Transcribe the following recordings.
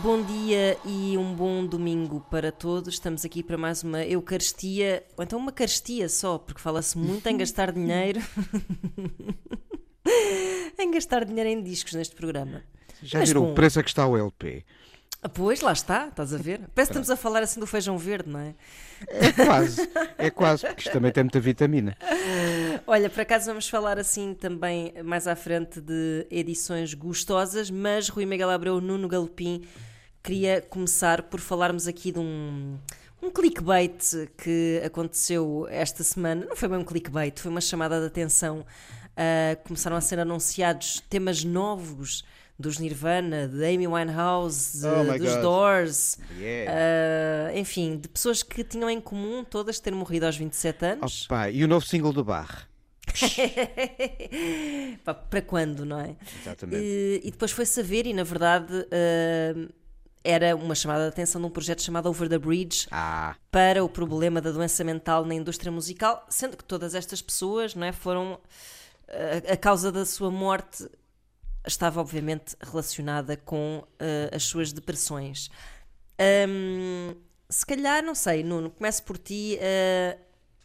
Bom dia e um bom domingo para todos. Estamos aqui para mais uma Eucaristia, ou então uma caristia só, porque fala-se muito em gastar dinheiro. em gastar dinheiro em discos neste programa. Já Mas viram bom. o preço a que está o LP? Ah, Pois, lá está, estás a ver? Parece que estamos a falar assim do feijão verde, não é? É quase, é quase, porque isto também tem muita vitamina. Olha, por acaso vamos falar assim também mais à frente de edições gostosas, mas Rui Miguel Abreu, Nuno Galopim, queria começar por falarmos aqui de um, um clickbait que aconteceu esta semana. Não foi bem um clickbait, foi uma chamada de atenção. Ah, começaram a ser anunciados temas novos dos Nirvana, de Amy Winehouse, Oh dos God. Doors, Yeah. ah, enfim, de pessoas que tinham em comum todas ter morrido aos 27 anos. Opa, e o novo single do Bar? Para quando, não é? Exatamente. E, e depois foi saber, e na verdade eh, era uma chamada de atenção de um projeto chamado Over the Bridge Ah, para o problema da doença mental na indústria musical, sendo que todas estas pessoas não é, foram. eh, a causa da sua morte estava, obviamente, relacionada com eh, as suas depressões. Hum, se calhar, não sei, Nuno, começo por ti. eh,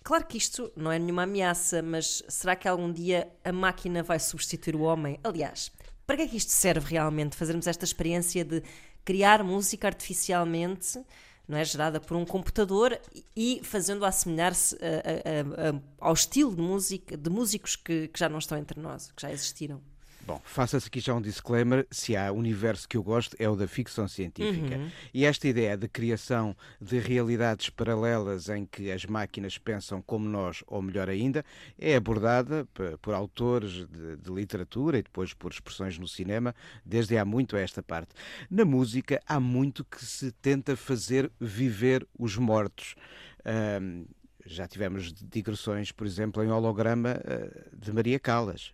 claro que isto não é nenhuma ameaça, mas será que algum dia a máquina vai substituir o homem? Aliás, para que é que isto serve realmente? Fazermos esta experiência de criar música artificialmente, não é? Gerada por um computador e fazendo-a assemelhar-se ao estilo de música de músicos que, que já não estão entre nós, que já existiram. Bom, faça-se aqui já um disclaimer: se há universo que eu gosto é o da ficção científica. Uhum. E esta ideia de criação de realidades paralelas em que as máquinas pensam como nós, ou melhor ainda, é abordada por autores de, de literatura e depois por expressões no cinema, desde há muito a esta parte. Na música, há muito que se tenta fazer viver os mortos. Ahm, já tivemos digressões, por exemplo, em holograma ah, de Maria Callas.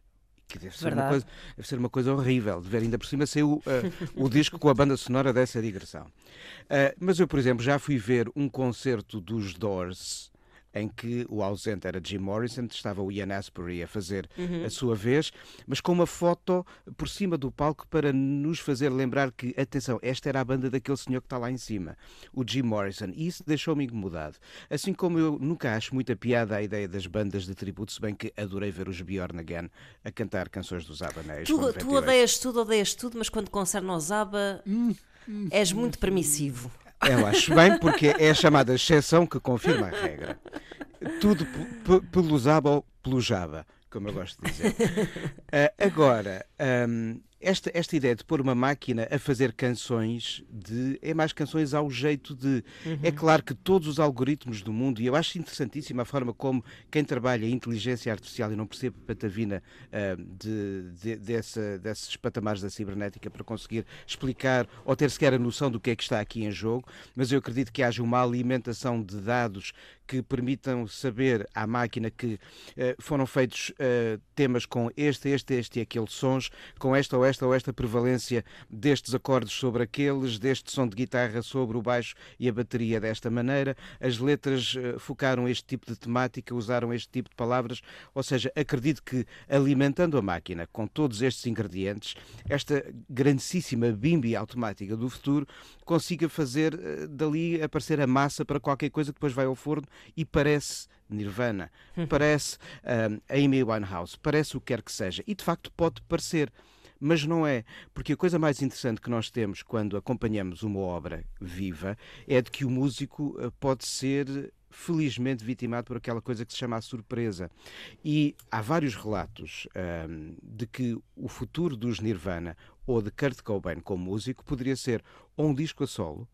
Que deve ser, uma coisa, deve ser uma coisa horrível de ver. Ainda por cima saiu ah, o disco com a banda sonora dessa digressão. Ah, mas eu, por exemplo, já fui ver um concerto dos Doors em que o ausente era Jim Morrison, estava o Ian Astbury a fazer a sua vez, mas com uma foto por cima do palco para nos fazer lembrar que, atenção, esta era a banda daquele senhor que está lá em cima, o Jim Morrison, e isso deixou-me incomodado. Assim como eu nunca acho muita piada a ideia das bandas de tributo, se bem que adorei ver os Bjorn Again a cantar canções dos Abaneiros. Tu, tu odeias tudo, odeias tudo, mas quando concerne ao Zaba és muito permissivo. Eu acho bem, porque é a chamada exceção que confirma a regra. Tudo pe- pe- pelo Zaba ou pelo Java, como eu gosto de dizer. Ah, agora, ahm, esta, esta ideia de pôr uma máquina a fazer canções de é mais canções ao jeito de. É claro que todos os algoritmos do mundo, e eu acho interessantíssima a forma como quem trabalha em inteligência artificial e não percebe patavina ah, de, de- dessa, desses patamares da cibernética para conseguir explicar ou ter sequer a noção do que é que está aqui em jogo, mas eu acredito que haja uma alimentação de dados que permitam saber à máquina que eh, foram feitos eh, temas com este, este, este e aquele sons, com esta ou esta ou esta prevalência destes acordes sobre aqueles, deste som de guitarra sobre o baixo e a bateria desta maneira. As letras eh, focaram este tipo de temática, usaram este tipo de palavras, ou seja, acredito que alimentando a máquina com todos estes ingredientes, esta grandíssima bimbi automática do futuro consiga fazer eh, dali aparecer a massa para qualquer coisa que depois vai ao forno e parece Nirvana, parece ahm, Amy Winehouse, parece o que quer que seja. E de facto pode parecer, mas não é. Porque a coisa mais interessante que nós temos quando acompanhamos uma obra viva é de que o músico eh, pode ser felizmente vitimado por aquela coisa que se chama a surpresa. E há vários relatos de que o futuro dos Nirvana ou de Kurt Cobain como músico poderia ser ou um disco a solo,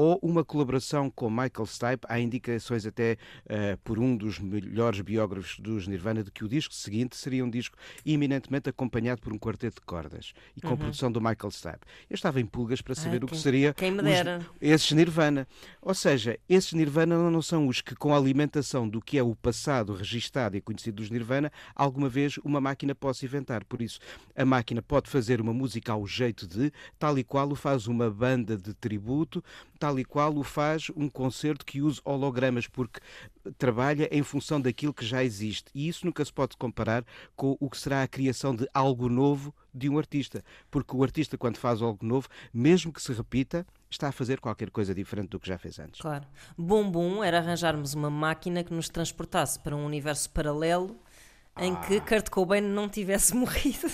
ou uma colaboração com Michael Stipe. Há indicações até uh, por um dos melhores biógrafos dos Nirvana de que o disco seguinte seria um disco eminentemente acompanhado por um quarteto de cordas e com uhum. produção do Michael Stipe. Eu estava em pulgas para saber Ai, o que seria quem me dera. Os, esses Nirvana. Ou seja, esses Nirvana não são os que, com a alimentação do que é o passado registado e conhecido dos Nirvana, alguma vez uma máquina possa inventar. Por isso, a máquina pode fazer uma música ao jeito de, tal e qual o faz uma banda de tributo, tal e qual o faz um concerto que use hologramas, porque trabalha em função daquilo que já existe. E isso nunca se pode comparar com o que será a criação de algo novo de um artista. Porque o artista, quando faz algo novo, mesmo que se repita, está a fazer qualquer coisa diferente do que já fez antes. Claro. Bom, bom era arranjarmos uma máquina que nos transportasse para um universo paralelo em ah. que Kurt Cobain não tivesse morrido.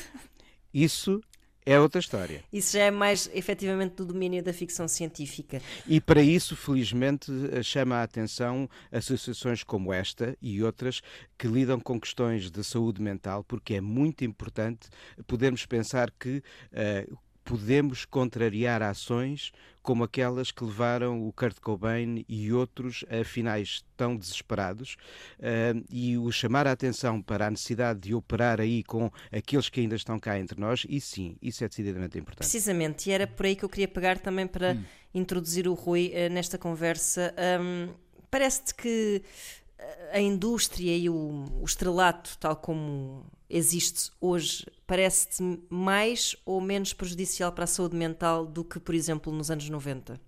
Isso é outra história. Isso já é mais efetivamente do domínio da ficção científica. E para isso, felizmente, chama a atenção associações como esta e outras que lidam com questões de saúde mental, porque é muito importante podermos pensar que uh, podemos contrariar ações como aquelas que levaram o Kurt Cobain e outros a finais tão desesperados uh, e o chamar a atenção para a necessidade de operar aí com aqueles que ainda estão cá entre nós, e sim, isso é decididamente importante. Precisamente, e era por aí que eu queria pegar também para hum. introduzir o Rui uh, nesta conversa. Um, Parece-te que a indústria e o, o estrelato, tal como existe hoje, parece-te mais ou menos prejudicial para a saúde mental do que, por exemplo, nos anos 90?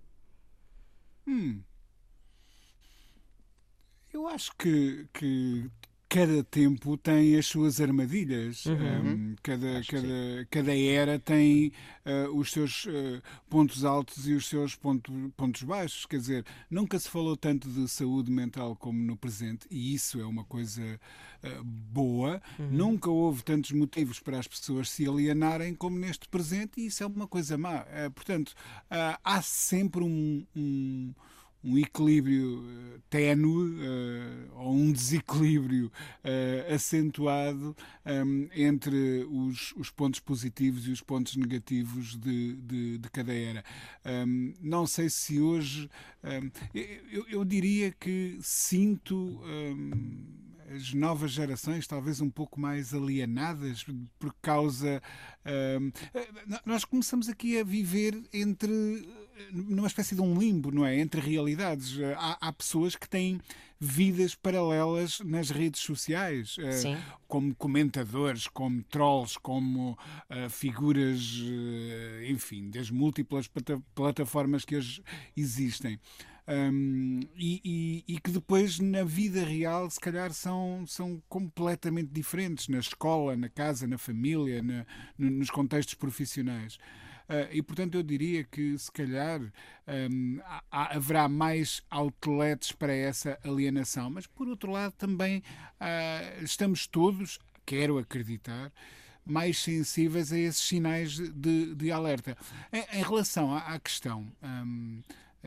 Hum. Eu acho que, que cada tempo tem as suas armadilhas, uhum. um, cada, cada, cada era tem uh, os seus uh, pontos altos e os seus ponto, pontos baixos. Quer dizer, nunca se falou tanto de saúde mental como no presente, e isso é uma coisa uh, boa. Uhum. Nunca houve tantos motivos para as pessoas se alienarem como neste presente, e isso é uma coisa má. portanto, há sempre um, um um equilíbrio uh, ténue uh, ou um desequilíbrio uh, acentuado um, ehm, entre os, os, pontos positivos e os pontos negativos de, de, de cada era. Um, ehm, não sei se hoje. Um, ehm, eu, eu, diria que sinto as novas gerações talvez um pouco mais alienadas por causa. nós começamos aqui a viver entre numa espécie de um limbo, não é? Entre realidades. Há, há pessoas que têm vidas paralelas nas redes sociais, uh, como comentadores, como trolls, como uh, figuras, uh, enfim, das múltiplas plataformas que hoje existem. Um, e, e, e, que depois na vida real se calhar são, são completamente diferentes na escola, na casa, na família, na, nos contextos profissionais. Uh, e, portanto, eu diria que, se calhar, um, há, haverá mais outlets para essa alienação. Mas, por outro lado, também uh, estamos todos, quero acreditar, mais sensíveis a esses sinais de, de alerta. Em, em relação à, à questão. Um,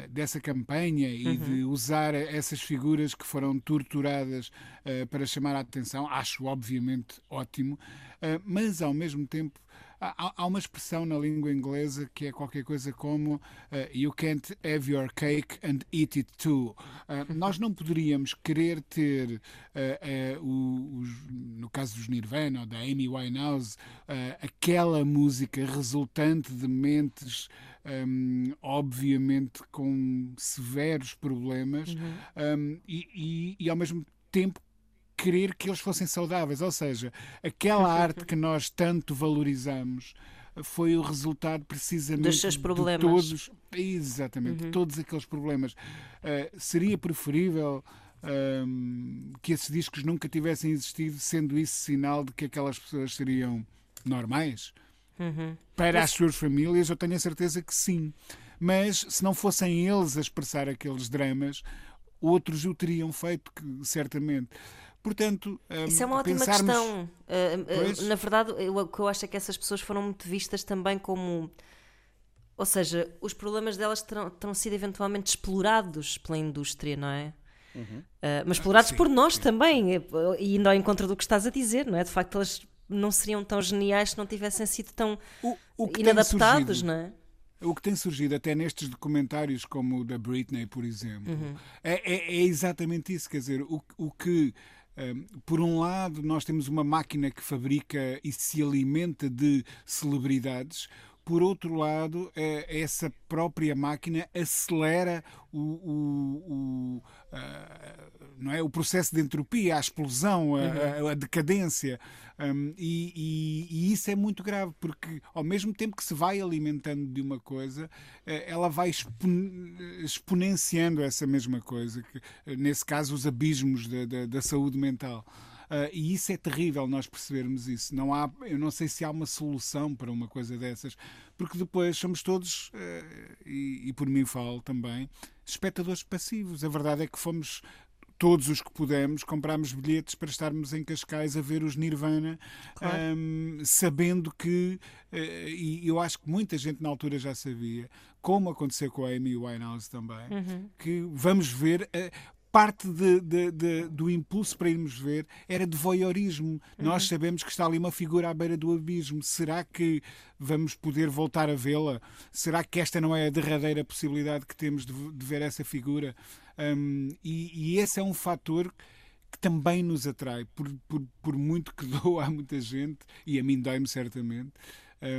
dessa campanha e uhum. de usar essas figuras que foram torturadas uh, para chamar a atenção, acho obviamente ótimo, uh, mas ao mesmo tempo há, há, uma expressão na língua inglesa que é qualquer coisa como uh, You can't have your cake and eat it too. Uh, nós não poderíamos querer ter, uh, os, no caso dos Nirvana ou da Amy Winehouse, aquela música resultante de mentes. Um, obviamente com severos problemas uhum. um, e, e, e, ao mesmo tempo querer que eles fossem saudáveis. Ou seja, aquela arte que nós tanto valorizamos foi o resultado precisamente dos seus problemas. de todos, exatamente, uhum. todos aqueles problemas. Uh, seria preferível um, que esses discos nunca tivessem existido, sendo isso sinal de que aquelas pessoas seriam normais? Uhum. Para Mas... as suas famílias, eu tenho a certeza que sim. Mas se não fossem eles a expressar aqueles dramas, outros o teriam feito, que, certamente. Portanto, um, isso é uma ótima pensarmos... questão. Uh, uh, na verdade, eu, o que eu acho é que essas pessoas foram muito vistas também como. Ou seja, os problemas delas terão, terão sido eventualmente explorados pela indústria, não é? Uhum. Uh, mas explorados sim, por nós sim. também, e indo ao encontro do que estás a dizer, não é? De facto, elas não seriam tão geniais se não tivessem sido tão o, o inadaptados, não é? o que tem surgido até nestes documentários como o da Britney, por exemplo, é, é- é exatamente isso. Quer dizer, o, o que. Por um lado, nós temos uma máquina que fabrica e se alimenta de celebridades. Por outro lado, eh, essa própria máquina acelera o, o- o, ah, não é? o processo de entropia, a explosão, a, a- a decadência. Hum, e, e- e isso é muito grave, porque ao mesmo tempo que se vai alimentando de uma coisa, eh, ela vai expon- exponenciando essa mesma coisa, que, eh, nesse caso, os abismos da, da- da saúde mental. Ah, e isso é terrível nós percebermos isso. Não há, eu não sei se há uma solução para uma coisa dessas, porque depois somos todos, eh, e, e por mim falo também, espectadores passivos. A verdade é que fomos todos os que pudemos, comprámos bilhetes para estarmos em Cascais a ver os Nirvana, Claro. hum, sabendo que, eh, e eu acho que muita gente na altura já sabia, como aconteceu com a Amy Winehouse também, que vamos ver. Parte de- de- de- do impulso para irmos ver era de voyeurismo. Nós sabemos que está ali uma figura à beira do abismo. Será que vamos poder voltar a vê-la? Será que esta não é a derradeira possibilidade que temos de, ver essa figura? Hum, e, e esse é um fator que também nos atrai, por, por, por muito que doa a muita gente, e a mim dói-me certamente,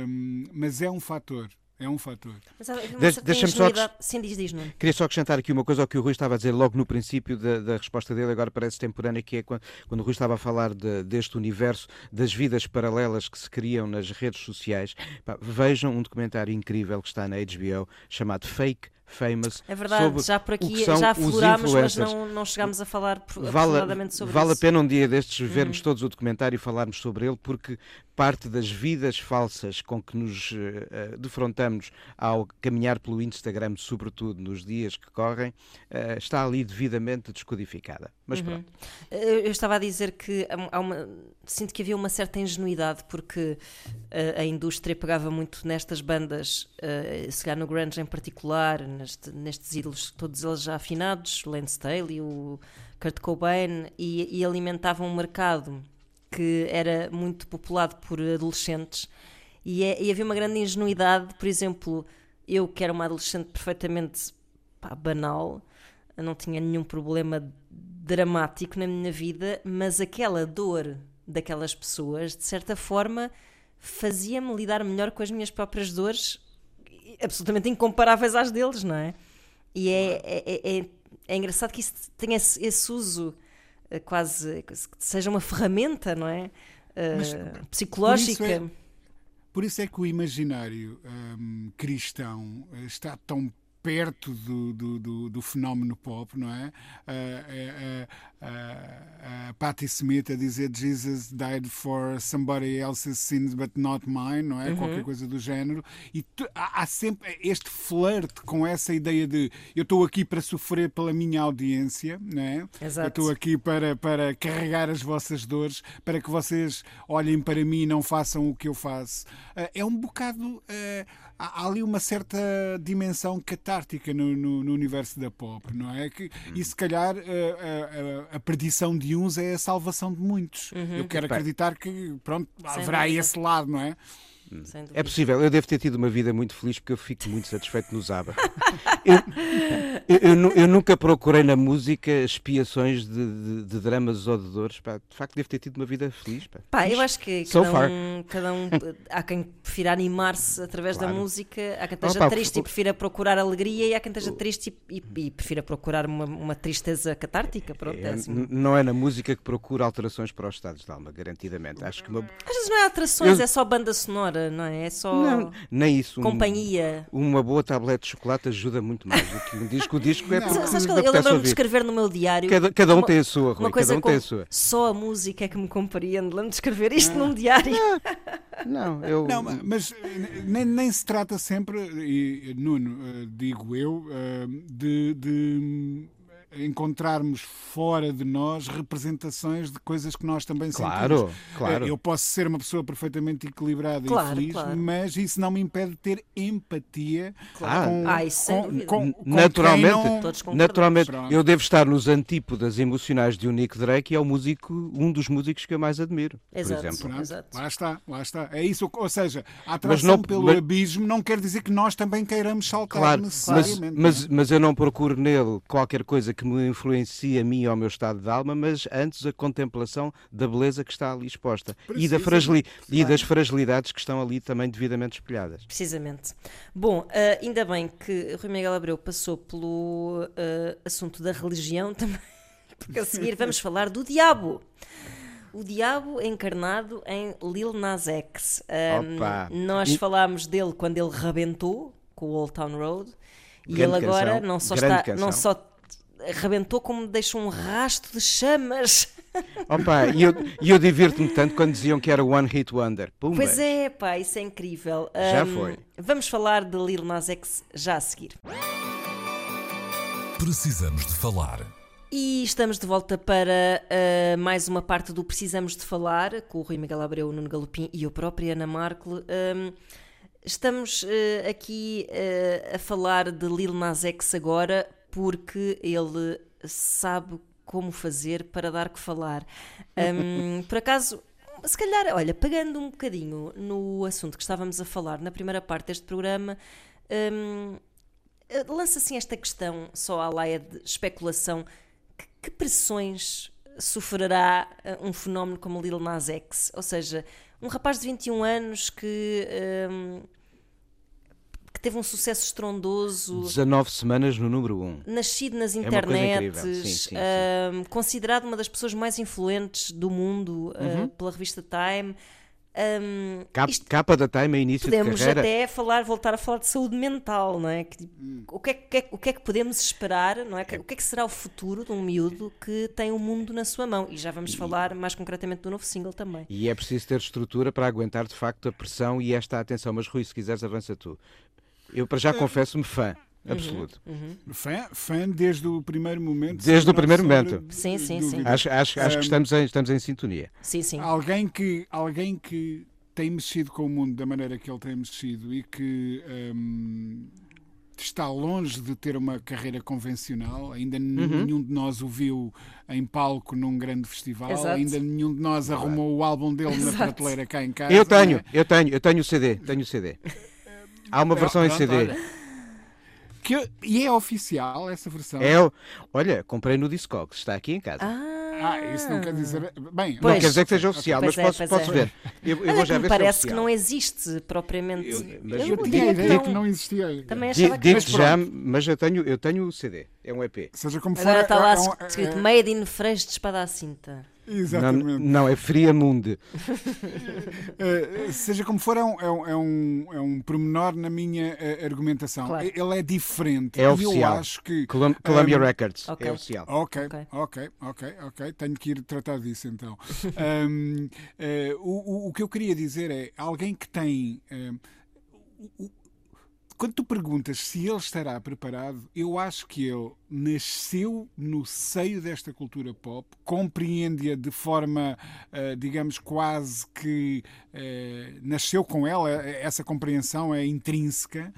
hum, mas é um fator. É um fator. Mas há- Deixa- só Sim, diz, diz, Nuno. Queria só acrescentar aqui uma coisa ao que o Rui estava a dizer logo no princípio da, da resposta dele, agora parece temporânea, que é quando, quando o Rui estava a falar de- deste universo das vidas paralelas que se criam nas redes sociais. Pá, vejam um documentário incrível que está na HBO chamado Fake Famous. É verdade, sobre já por o que aqui são já os aflorámos, mas não, não chegámos a falar Vale, aprofundadamente sobre vale isso. a pena um dia destes vermos todos o documentário e falarmos sobre ele, porque parte das vidas falsas com que nos eh, defrontamos ao caminhar pelo Instagram, sobretudo nos dias que correm, eh, está ali devidamente descodificada. Mas Uhum. pronto. Eu, estava a dizer que há uma, sinto que havia uma certa ingenuidade porque uh, a indústria pegava muito nestas bandas, uh, se calhar no grunge em particular, neste- nestes ídolos, todos eles já afinados, Lance Staley, o Kurt Cobain, e, e alimentavam um mercado que era muito populado por adolescentes e, é- e havia uma grande ingenuidade, por exemplo, eu que era uma adolescente perfeitamente pá, banal, não tinha nenhum problema dramático na minha vida, mas aquela dor daquelas pessoas, de certa forma, fazia-me lidar melhor com as minhas próprias dores, absolutamente incomparáveis às deles, não é? E é, é, é, é engraçado que isso tenha esse, esse uso quase que seja uma ferramenta, não é? Eh, Mas, psicológica. por isso Por isso é que o imaginário hum, cristão eh, está tão perto do, do, do, do fenómeno pop, não é? Ah, ah, ah, a Patti Smith a dizer Jesus died for somebody else's sins but not mine, não é? Qualquer coisa do género. E tu- há, há sempre este flerte com essa ideia de eu estou aqui para sofrer pela minha audiência, não é? Exato. Eu estou aqui para, para carregar as vossas dores, para que vocês olhem para mim e não façam o que eu faço. Ah, é um bocado. Há ali uma certa dimensão catártica no, no- no universo da pop, não é? Que, e se calhar a, a- a perdição de uns é a salvação de muitos. Eu quero acreditar que, pronto, Sem haverá dúvida. esse lado, não é? Sem dúvida. É possível, eu devo ter tido uma vida muito feliz porque eu fico muito satisfeito no Zaba. Eu, eu- eu nu- eu nunca procurei na música expiações de, de- de dramas ou de dores. pá. De facto, devo ter tido uma vida feliz. pá. Pá, eu acho que So cada um, cada um há quem prefira animar-se através da Claro. música, há quem esteja pá, triste o- e prefira procurar alegria e há quem esteja triste e, e, e prefira procurar uma, uma tristeza catártica. Pronto, é É, assim. não é na música que procura alterações para os estados de alma, garantidamente. Acho que uma. Às vezes não é alterações, Eu- é só banda sonora, não é? É só Não, nem isso. Um- companhia. Uma boa tablete de chocolate ajuda muito mais do que um disco. O disco é Não. porque Sabes que me eu, eu lembro-me de escrever no meu diário. Cada, cada um uma- tem a sua, Rui. Uma coisa Cada um tem a sua. só a música é que me compreende. Lembro-me de escrever isto num diário. Não, eu. Não, ma- mas eh, nem, nem se trata sempre, e, Nuno, eh, digo eu, eh, de, de, encontrarmos fora de nós representações de coisas que nós também Claro, sentimos. claro. Eu posso ser uma pessoa perfeitamente equilibrada Claro, e feliz, claro. mas isso não me impede de ter empatia Claro. com, Ah, com- com- com Naturalmente, quem não-. Naturalmente, Pronto. eu devo estar nos antípodas emocionais de um Nick Drake e é o músico, um dos músicos que eu mais admiro, Exato. por exemplo. Exato. Lá está, lá está. É isso, ou seja, a Mas atração não- pelo mas- abismo não quer dizer que nós também queiramos saltar Claro, mas, necessariamente. mas, não é? mas eu não procuro nele qualquer coisa que me influencie a mim e ao meu estado de alma, mas antes a contemplação da beleza que está ali exposta e, da fragili- e das fragilidades que estão ali também devidamente espelhadas. Precisamente. Bom, ah, ainda bem que Rui Miguel Abreu passou pelo ah, assunto da religião também, porque a seguir vamos falar do diabo. O diabo encarnado em Lil Nas X. Ahm, Opa. nós E- falámos dele quando ele rebentou com o Old Town Road e Grande ele agora canção, não só grande está, canção. não só rebentou como deixa um rasto de chamas. Opa, e eu, e eu divirto-me tanto quando diziam que era One Hit Wonder. Pumba. Pois é, pá, isso é incrível. Já Ahm, foi. Vamos falar de Lil Nas X já a seguir. Precisamos de falar. E estamos de volta para uh, mais uma parte do Precisamos de Falar, com o Rui Miguel Abreu, o Nuno Galopim e eu própria, Ana Marco. Um, estamos uh, aqui uh, a falar de Lil Nas X agora porque ele sabe como fazer para dar que falar. Um, por acaso, se calhar, olha, pegando um bocadinho no assunto que estávamos a falar na primeira parte deste programa, um, lança assim esta questão, só à laia de especulação: que, que pressões sofrerá eh, um fenómeno como Lil Nas X? Ou seja, um rapaz de 21 anos que. que teve um sucesso estrondoso, 19 semanas no número 1. nascido nas uma internets, incrível. Sim, sim, sim. hum, considerado uma das pessoas mais influentes do mundo uh, pela revista Time. Hum, Capa, isto- capa da Time a início de podemos carreira. até falar, voltar a falar de saúde mental, não é? Que, tipo, o, que é, que é- o que é que podemos esperar, não é? O que é que será o futuro de um miúdo que tem o mundo na sua mão? E já vamos falar mais concretamente do novo single também. E é preciso ter estrutura para aguentar de facto a pressão e esta atenção. Mas Rui, se quiseres, avança tu. Eu para já Uhum. confesso-me fã, absoluto. Fã, fã desde o primeiro momento. Desde o primeiro momento. de Sim, sim, sim. Acho, acho, acho que estamos em, estamos em sintonia. Sim, sim. Alguém que, alguém que tem mexido com o mundo da maneira que ele tem mexido e que hum, está longe de ter uma carreira convencional, ainda Uhum. nenhum de nós o viu em palco num grande festival, Exato. ainda nenhum de nós arrumou o álbum dele na Exato. prateleira cá em casa. Eu tenho, não é? eu tenho, eu tenho o CD, tenho o CD. Há uma versão em CD. olha. Que eu- e é oficial essa versão? É, o- olha, comprei no Discogs, está aqui em casa. Ah, isso não quer dizer. Bem, não Pois. quer dizer que seja oficial, mas é, posso, posso é. ver. Eu, eu vou já ver parece se é que não existe propriamente. mas eu eu tinha a ideia que não. não existia. Também achava que Digo-te Mas já, mas eu tenho, eu tenho o CD, é um EP. Seja como for. Agora está lá é um- é- escrito é- Made in Fresh de espada à cinta. Não, Exatamente. não, é Friamundi. Eh, seja como for, é um, é um, é um, é pormenor na minha eh, argumentação. Claro. Ele é diferente. É oficial. eu acho que. Colum- Columbia um, Records, ok. é oficial. Ok, Ok. ok, ok, ok. Tenho que ir tratar disso então. Um, eh, o, o- que eu queria dizer é alguém que tem. um, o- quando tu perguntas se ele estará preparado, eu acho que ele nasceu no seio desta cultura pop, compreende-a de forma, eh, digamos, quase que eh, nasceu com ela, essa compreensão é intrínseca,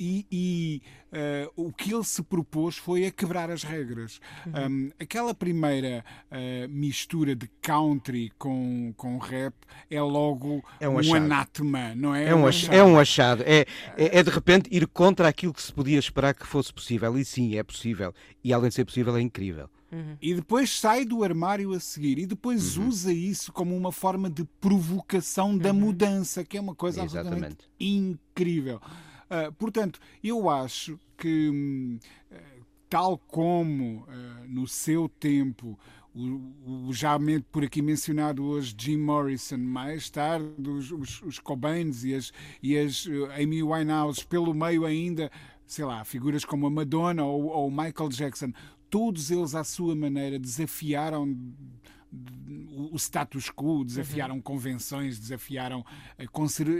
e, e, eh, o que ele se propôs foi a quebrar as regras. Um, aquela primeira mistura de country com, com rap é logo É um um, achado. anátema, não é? É um, ach- é um achado. É, é, é de repente ir contra aquilo que se podia esperar que fosse possível. E sim, é possível. E além de ser possível, é incrível. E depois sai do armário a seguir e depois Uhum. usa isso como uma forma de provocação da mudança, que é uma coisa absolutamente Exatamente. incrível. Ah, portanto, eu acho que, hum, eh, tal como ah, no seu tempo o, o já por aqui mencionado hoje Jim Morrison, mais tarde os, os, os Cobains e as, e as Amy Winehouse, pelo meio ainda, sei lá, figuras como a Madonna ou, ou Michael Jackson, todos eles à sua maneira desafiaram o, status quo, desafiaram convenções, desafiaram eh,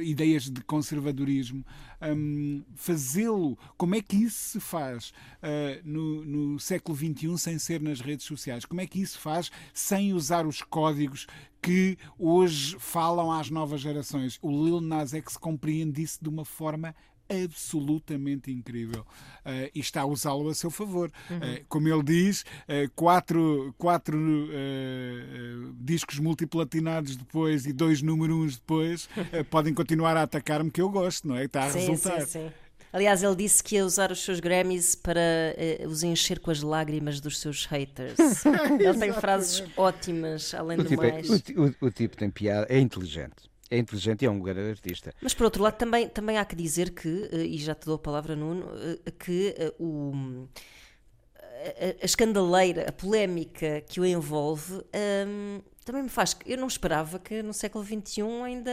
ideias de conservadorismo. Hum, Fazê-lo, como é que isso se faz eh, no, no século XXI sem ser nas redes sociais? Como é que isso se faz sem usar os códigos que hoje falam às novas gerações? O Lil Nas X compreende isso de uma forma absolutamente incrível Eh, e está a usá-lo a seu favor. Eh, como ele diz, eh, quatro, quatro discos multiplatinados depois e dois número uns depois podem continuar a atacar-me que eu gosto, não é? Está a Sim, resultar. sim, sim. Aliás, ele disse que ia usar os seus Grammys para eh, os encher com as lágrimas dos seus haters. ele tem frases ótimas, além O do tipo, é- mais. o ti- o- o tipo tem piada, é inteligente. É inteligente e é um grande artista. Mas por outro lado, também, também há que dizer que, eh, e já te dou a palavra, Nuno, eh, que eh, o, a, a- escandaleira, a polémica que o envolve, hum, também me faz. Eu não esperava que no século XXI ainda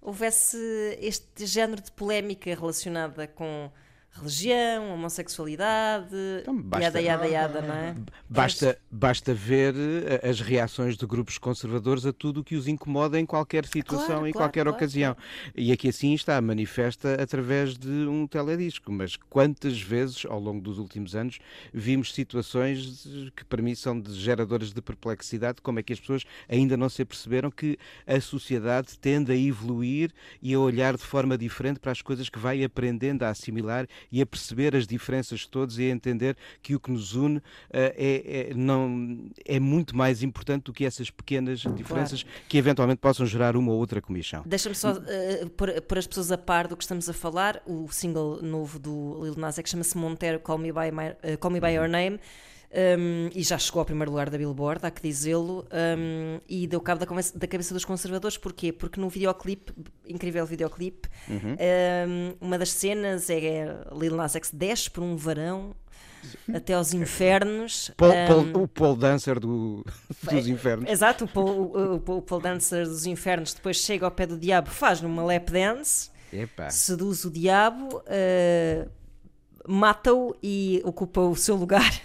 houvesse este género de polémica relacionada com religião, homossexualidade, Então, basta- yada, yada, yada, não é? Basta, basta ver eh, as reações de grupos conservadores a tudo o que os incomoda em qualquer situação, Claro, em claro, qualquer claro, ocasião. E aqui assim está, manifesta através de um teledisco. Mas quantas vezes, ao longo dos últimos anos, vimos situações que para mim são de geradoras de perplexidade, como é que as pessoas ainda não se aperceberam que a sociedade tende a evoluir e a olhar de forma diferente para as coisas que vai aprendendo a assimilar e a perceber as diferenças de todos e a entender que o que nos une eh, é, é- não, é muito mais importante do que essas pequenas diferenças que eventualmente possam gerar uma ou outra comissão. Deixa-me só eh, pôr, pôr as pessoas a par do que estamos a falar. O single novo do Lil Nas X chama-se Montero Call Me By, My- eh, Call Me By Your Name. Um, e já chegou ao primeiro lugar da Billboard, há que dizê-lo, um, e deu cabo da, da cabeça dos conservadores, porquê? Porque no videoclipe, incrível videoclipe, um, uma das cenas é Lil Nas X desce por um varão até aos infernos. Paul- Paul- o Paul Dancer do- dos infernos. Exato, o Paul, o, o- Paul Dancer dos infernos depois chega ao pé do diabo, faz numa lap dance, Epá. seduz o diabo, eh, mata-o e ocupa o seu lugar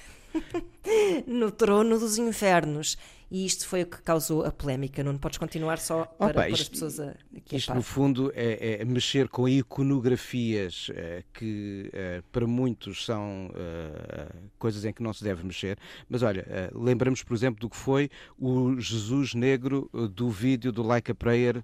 no trono dos infernos. E isto foi o que causou a polémica. Não podes continuar só para Opa, pôr as isto- pessoas a, aqui Isto, no fundo, é, é mexer com iconografias eh, que eh, para muitos são eh, coisas em que não se deve mexer. Mas olha, lembramos, por exemplo, do que foi o Jesus Negro do vídeo do Like a Prayer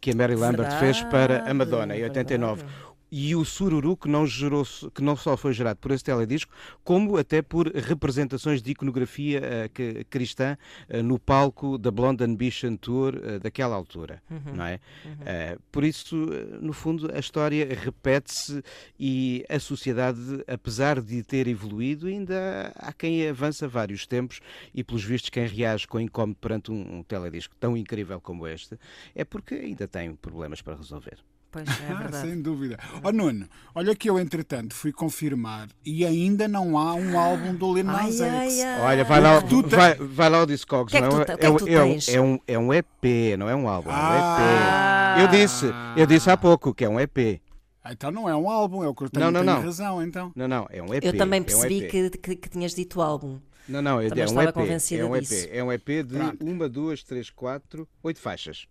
que a Mary Lambert fez para a Madonna em Verdade, 89. verdade. E o sururu que não, gerou, que não só foi gerado por esse teledisco, como até por representações de iconografia que- cristã eh, no palco da Blonde Ambition Tour eh, daquela altura, não é? Eh, por isso, no fundo, a história repete-se e a sociedade, apesar de ter evoluído, ainda há quem avança vários tempos e, pelos vistos, quem reage com incómodo perante um, um teledisco tão incrível como este, é porque ainda tem problemas para resolver. Pois é, Ah, verdade. sem dúvida. Ó Nuno, olha que eu entretanto fui confirmar e ainda não há um álbum do Lil Nas Ai, X. Olha, vai lá, Tu te- vai, vai lá ao Discogs, Que é que tu é, é um- que é um- é um, é um EP, não é um álbum, é um Ah. EP. Eu disse, eu disse há pouco que é um EP. Então não é um álbum, é o que eu tenho, Não, não, tenho não. razão então. Não, não, é um EP. Eu também é um percebi que, que, que tinhas dito álbum. Não, não, é, é um estava EP. convencida É um EP. disso. É um EP de Pronto. uma, duas, três, quatro, oito faixas.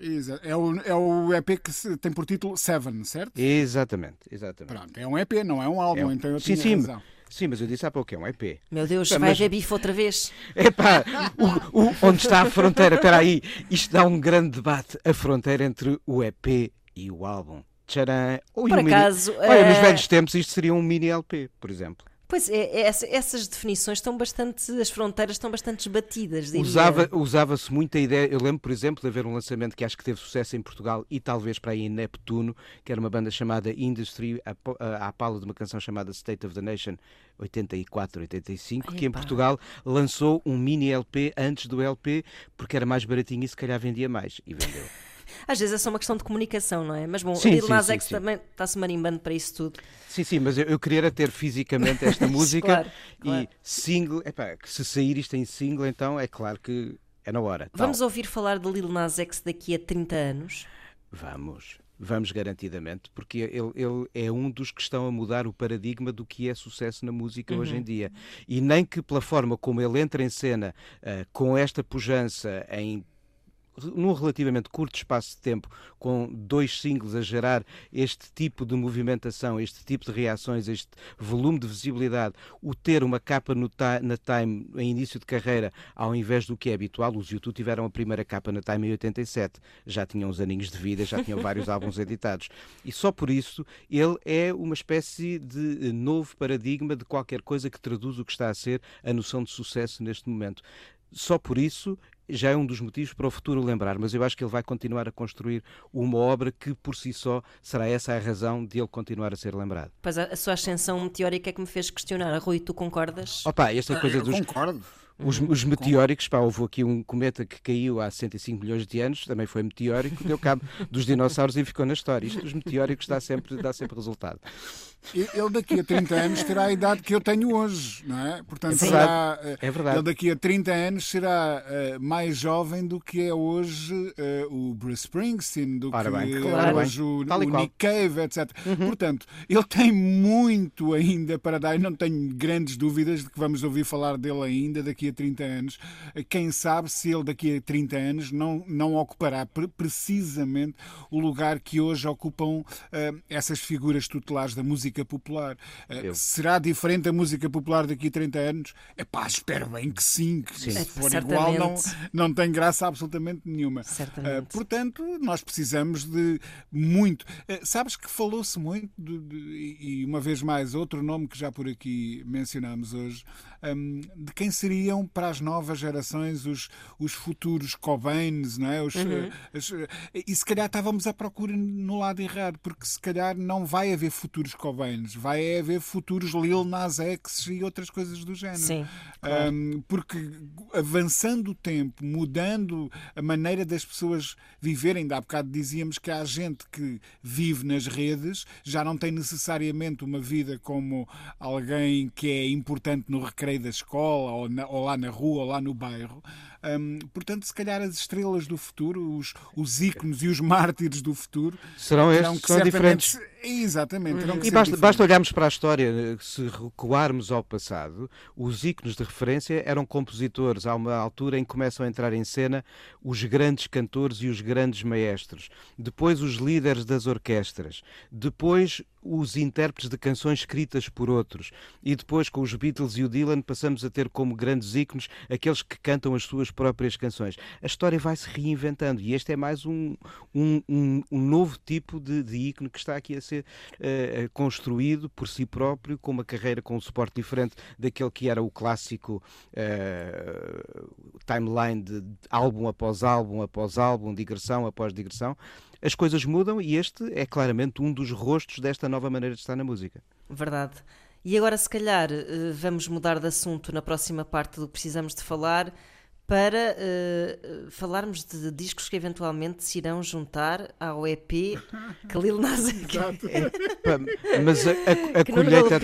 Exato. É o, é o EP que tem por título Seven, certo? Exatamente, exatamente. Pronto, é um EP, não é um álbum, É um- então eu sim, tinha sim, razão. sim, mas eu disse há pouco que é um EP. Meu Deus, Pá, vai mas- haver bife outra vez. Epá, o, o- onde está a fronteira? Espera aí, isto dá um grande debate, a fronteira entre o EP e o álbum. Tcharam. Ou Por um mini- acaso, Olha, nos eh, velhos tempos isto seria um mini LP, por exemplo. Pois é, é, essa- essas definições estão bastante, as fronteiras estão bastante esbatidas, diria. Usava- Usava-se muito a ideia. Eu lembro, por exemplo, de haver um lançamento que acho que teve sucesso em Portugal e talvez para aí em Neptuno, que era uma banda chamada Industry, à pala de uma canção chamada State of the Nation 84, 85, que em. Portugal lançou um mini LP antes do LP, porque era mais baratinho e se calhar vendia mais. E vendeu. Às vezes é só uma questão de comunicação, não é? Mas bom, Sim, Lil sim, Nas X sim. também está-se marimbando para isso tudo. Sim, sim, mas eu, eu queria era ter fisicamente esta música Claro, claro. e single. Epá, que se sair isto em single, então é claro que é na hora. Tal. Vamos ouvir falar de Lil Nas X daqui a 30 anos. Vamos. Vamos garantidamente, porque ele, ele, é um dos que estão a mudar o paradigma do que é sucesso na música uhum. hoje em dia. E nem que pela forma como ele entra em cena uh, com esta pujança em num relativamente curto espaço de tempo, com dois singles a gerar este tipo de movimentação, este tipo de reações, este volume de visibilidade, o ter uma capa na Time em início de carreira, ao invés do que é habitual, os YouTube tiveram a primeira capa na Time em 87, já tinham uns aninhos de vida, já tinham vários álbuns editados. E só por isso ele é uma espécie de novo paradigma de qualquer coisa que traduz o que está a ser a noção de sucesso neste momento. Só por isso já é um dos motivos para o futuro lembrar, mas eu acho que ele vai continuar a construir uma obra que por si só será essa a razão de ele continuar a ser lembrado. Pois a, a sua ascensão meteórica é que me fez questionar. Rui, tu concordas? Opa, esta ah, coisa eu dos. Concordo. Os, os, meteóricos, pá, houve aqui um cometa que caiu há 65 milhões de anos, também foi meteórico, deu cabo dos dinossauros e ficou na história. Isto dos meteóricos dá sempre, dá sempre resultado. Ele daqui a 30 anos terá a idade que eu tenho hoje, não é? Portanto, é será, eh, é verdade. Ele daqui a 30 anos será uh, mais jovem do que é hoje uh, o Bruce Springsteen, do Ora que bem, é claro. hoje o, o Nick Cave, etc. Uhum. Portanto, ele tem muito ainda para dar e não tenho grandes dúvidas de que vamos ouvir falar dele ainda daqui a 30 anos. Quem sabe se ele daqui a 30 anos não, não ocupará precisamente o lugar que hoje ocupam uh, essas figuras tutelares da música popular. Eu. Será diferente a música popular daqui a 30 anos? É pá, espero bem que sim, que sim. se for igual não, não tem graça absolutamente nenhuma. Uh, portanto, nós precisamos de muito. Uh, sabes que falou-se muito, de, de, e uma vez mais, outro nome que já por aqui mencionámos hoje, um, de quem seriam para as novas gerações os, os futuros Cobains, não é? Os, uhum. as, e se calhar estávamos à procura no lado errado, porque se calhar não vai haver futuros Cobains, vai haver futuros Lil Nas X e outras coisas do género. Sim, claro. um, porque avançando o tempo, mudando a maneira das pessoas viverem, ainda há bocado dizíamos que há gente que vive nas redes, já não tem necessariamente uma vida como alguém que é importante no recreio da escola, ou, na, ou lá na rua, ou lá no bairro. Um, portanto, se calhar as estrelas do futuro, os, os ícones e os mártires do futuro serão estes, que são diferentes. Exatamente. e basta, basta, olharmos para a história, se recuarmos ao passado, os ícones de referência eram compositores. Há uma altura em que começam a entrar em cena os grandes cantores e os grandes maestros. Depois, os líderes das orquestras. Depois, os intérpretes de canções escritas por outros. E depois, com os Beatles e o Dylan, passamos a ter como grandes ícones aqueles que cantam as suas próprias canções. A história vai se reinventando e este é mais um, um, um, um novo tipo de, de ícone que está aqui a uh, construído por si próprio, com uma carreira com um suporte diferente daquele que era o clássico uh, timeline de álbum após álbum após álbum, digressão após digressão as coisas mudam e este é claramente um dos rostos desta nova maneira de estar na música. Verdade. E agora, se calhar, vamos mudar de assunto na próxima parte do Precisamos de Falar para uh, falarmos de discos que eventualmente se irão juntar ao EP que Lil Nas X. mas a, a, a colheita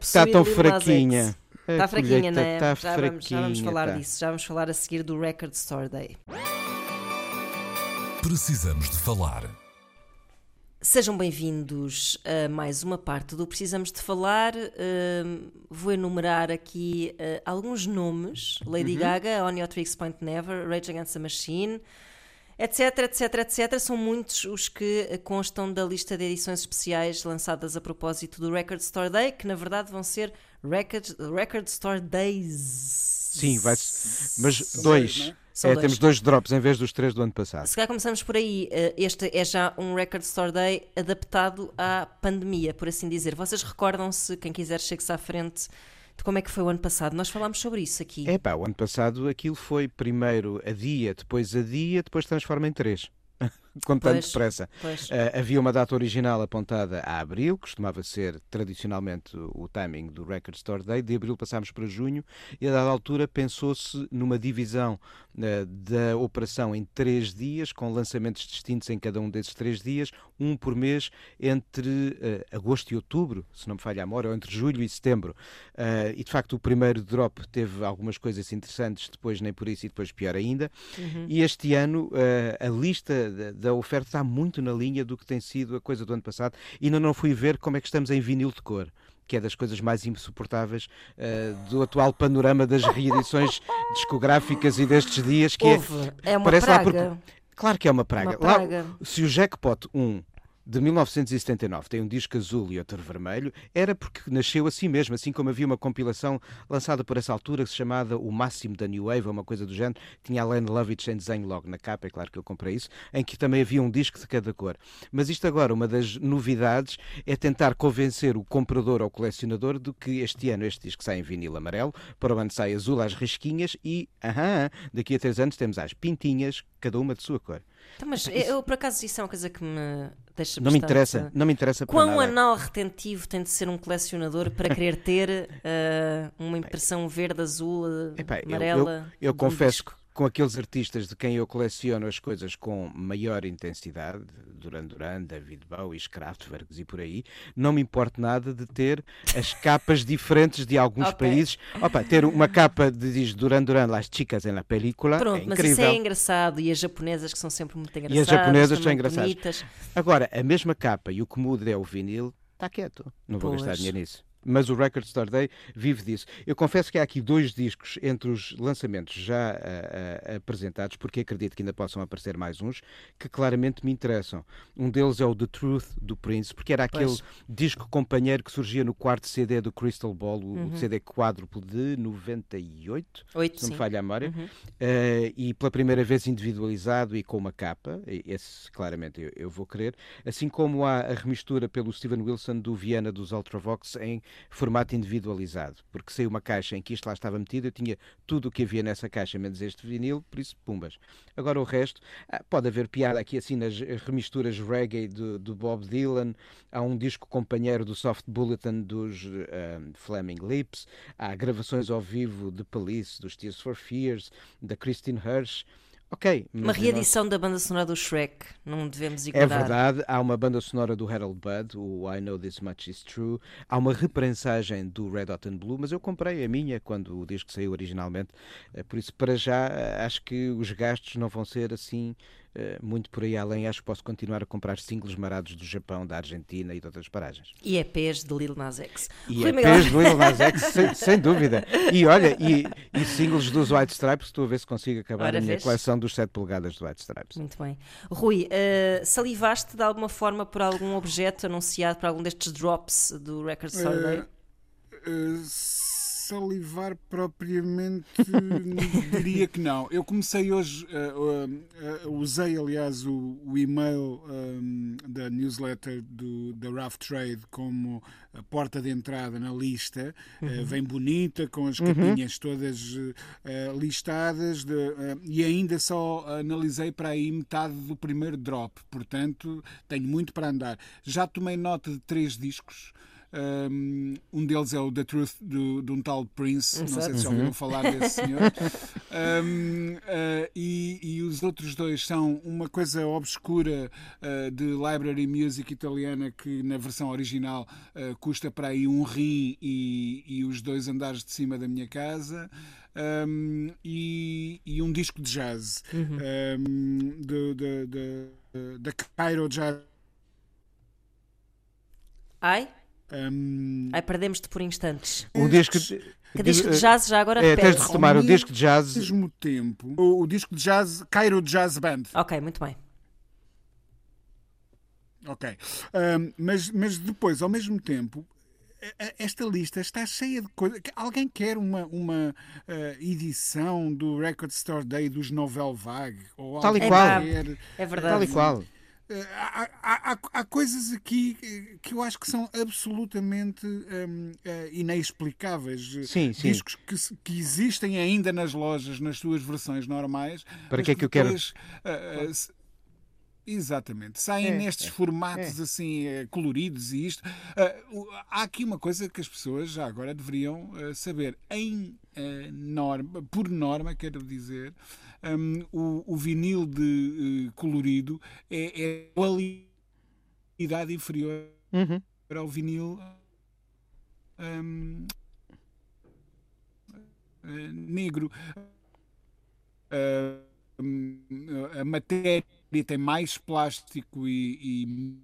está tão fraquinha. Está fraquinha, não é? Está já, vamos, já vamos falar tá. disso. Já vamos falar a seguir do Record Store Day. Precisamos de falar. Sejam bem-vindos a mais uma parte do Precisamos de Falar. Uh, vou enumerar aqui uh, alguns nomes: Lady uhum. Gaga, On Your Tricks Point Never, Rage Against the Machine, etc, etc, etc. São muitos os que constam da lista de edições especiais lançadas a propósito do Record Store Day, que na verdade vão ser Record, Record Store Days. Sim, vai mas dois. É, dois. temos dois drops em vez dos três do ano passado. Se calhar começamos por aí. Eh, este é já um Record Store Day adaptado à pandemia, por assim dizer. Vocês recordam-se, quem quiser chegue-se à frente, de como é que foi o ano passado? Nós falámos sobre isso aqui. É pá, o ano passado aquilo foi primeiro a dia, depois a dia, depois transforma em três. com tanto depressa. Uh, havia uma data original apontada a abril, costumava ser tradicionalmente o timing do Record Store Day. De abril passámos para junho e a dada altura pensou-se numa divisão uh, da operação em três dias, com lançamentos distintos em cada um desses três dias, um por mês entre uh, agosto e outubro, se não me falha a memória, ou entre julho e setembro. e de facto o primeiro drop teve algumas coisas interessantes, depois nem por isso e depois pior ainda. Uhum. E este ano a lista da da oferta está muito na linha do que tem sido a coisa do ano passado. E ainda não fui ver como é que estamos em vinil de cor que é das coisas mais insuportáveis uh, do atual panorama das reedições discográficas e destes dias, que Houve. é, É uma parece lá praga. porque- Claro que é uma praga. Uma Lá- praga. se o Jackpot 1 de 1979 tem um disco azul e outro vermelho, era porque nasceu assim mesmo, assim como havia uma compilação lançada por essa altura que se chamava O Máximo da New Wave, ou uma coisa do género, tinha a Len Lovitch em desenho logo na capa, é claro que eu comprei isso, em que também havia um disco de cada cor. Mas isto agora, uma das novidades é tentar convencer o comprador ou colecionador de que este ano este disco sai em vinil amarelo, para o ano sai azul às risquinhas e, aham, daqui a três anos temos as pintinhas, cada uma de sua cor. Então, mas eu, por acaso, isso é uma coisa que me deixa Não me interessa, não me interessa Quão anal retentivo tem de ser um colecionador para querer ter eh, uma impressão verde, azul, Epá, eu- amarela? Eu, eu de um confesso disco? Com aqueles artistas de quem eu coleciono as coisas com maior intensidade, Duran Duran, David Bowie, Kraftwerk e por aí, não me importa nada de ter as capas diferentes de alguns Ok. países. Opa, ter uma capa de diz Duran Duran, Las Chicas en la Película, Pronto, é mas isso incrível. é engraçado e as japonesas que são sempre muito engraçadas. japonesas são engraçadas. bonitas. Agora, a mesma capa e o que muda é o vinil, está quieto. Não vou gastar Pois. dinheiro nisso. Mas o Record Store Day vive disso. Eu confesso que há aqui dois discos entre os lançamentos já ah, ah, apresentados, porque acredito que ainda possam aparecer mais uns, que claramente me interessam. Um deles é o The Truth do Prince, porque era aquele Pois. disco companheiro que surgia no quarto CD do Crystal Ball, o, Uhum. CD quádruplo de 98, Oito, se não me falha a memória, Uhum. eh, e pela primeira vez individualizado e com uma capa, esse claramente eu, eu vou querer, assim como há a remistura pelo Steven Wilson do Viena dos Ultravox em formato individualizado, porque saiu uma caixa em que isto lá estava metido, eu tinha tudo o que havia nessa caixa, menos este vinil, por isso, pumbas. Agora o resto, ah, pode haver piada aqui assim nas remisturas reggae do, do Bob Dylan, há um disco companheiro do Soft Bulletin dos eh, Flaming Lips, há gravações ao vivo de Police, dos Tears for Fears, da Christine Hirsch. Ok, Uma reedição da banda sonora do Shrek, não devemos é ignorar. verdade, há uma banda sonora do Harold Budd, o I Know This Much Is True, há uma reprensagem do Red Hot and Blue, mas eu comprei a minha quando o disco saiu originalmente, eh, por isso para já eh, acho que os gastos não vão ser assim muito por aí além, acho que posso continuar a comprar singles marados do Japão, da Argentina e de outras paragens. E EPs de Lil Nas X. E Rui é pés do Lil Nas X, sem, sem dúvida. E olha, e, e singles dos White Stripes, estou a ver se consigo acabar Ora, a minha vês? coleção dos 7 polegadas do White Stripes. Muito bem. Rui, eh, salivaste de alguma forma por algum objeto anunciado por algum destes drops do Record Store Day? Uh, salivar propriamente diria que não. Eu comecei hoje, uh, uh, uh, usei aliás o, o e-mail um, da newsletter do, da Rough Trade como a porta de entrada na lista. Uh, vem bonita, com as capinhas todas uh, listadas de, e ainda só analisei para aí metade do primeiro drop, portanto tenho muito para andar. Já tomei nota de três discos. Um, deles é o The Truth do, de um tal Prince, não sei se já ouviram falar desse senhor. Um, uh, e, e os outros dois são uma coisa obscura uh, de library music italiana que na versão original uh, custa para aí um rim e, e os dois andares de cima da minha casa. Um, e, e, um disco de jazz Uhum. um, de, de, de, da Cairo Jazz. Ai? Um, Ai, perdemos-te por instantes. O disco. Que disco de jazz já agora É, tens de retomar o Ao disco de jazz. mesmo tempo, o, o disco de jazz Cairo Jazz Band. Ok, muito bem. Ok. Um, mas, mas depois, ao mesmo tempo, esta lista está cheia de coisas. Alguém quer uma, uma uh, edição do Record Store Day dos Novel Vague? Ou Tal e qual. quer- É verdade. Tal e qual. Uh, há, há- há- coisas aqui que eu acho que são absolutamente hum, eh, inexplicáveis. Sim, sim. Discos que, que existem ainda nas lojas, nas suas versões normais. Para que é que eu quero? ah, se- Exatamente, saem É, nestes formatos assim eh, coloridos e isto. O- há aqui uma coisa que as pessoas já agora deveriam ah, saber. Em ah, norma, por norma, quero dizer, hum, o, o vinil de eh, colorido é, é qualidade inferior Uhum. ao vinil hum, eh, negro. Hum, a matéria tem mais plástico e, e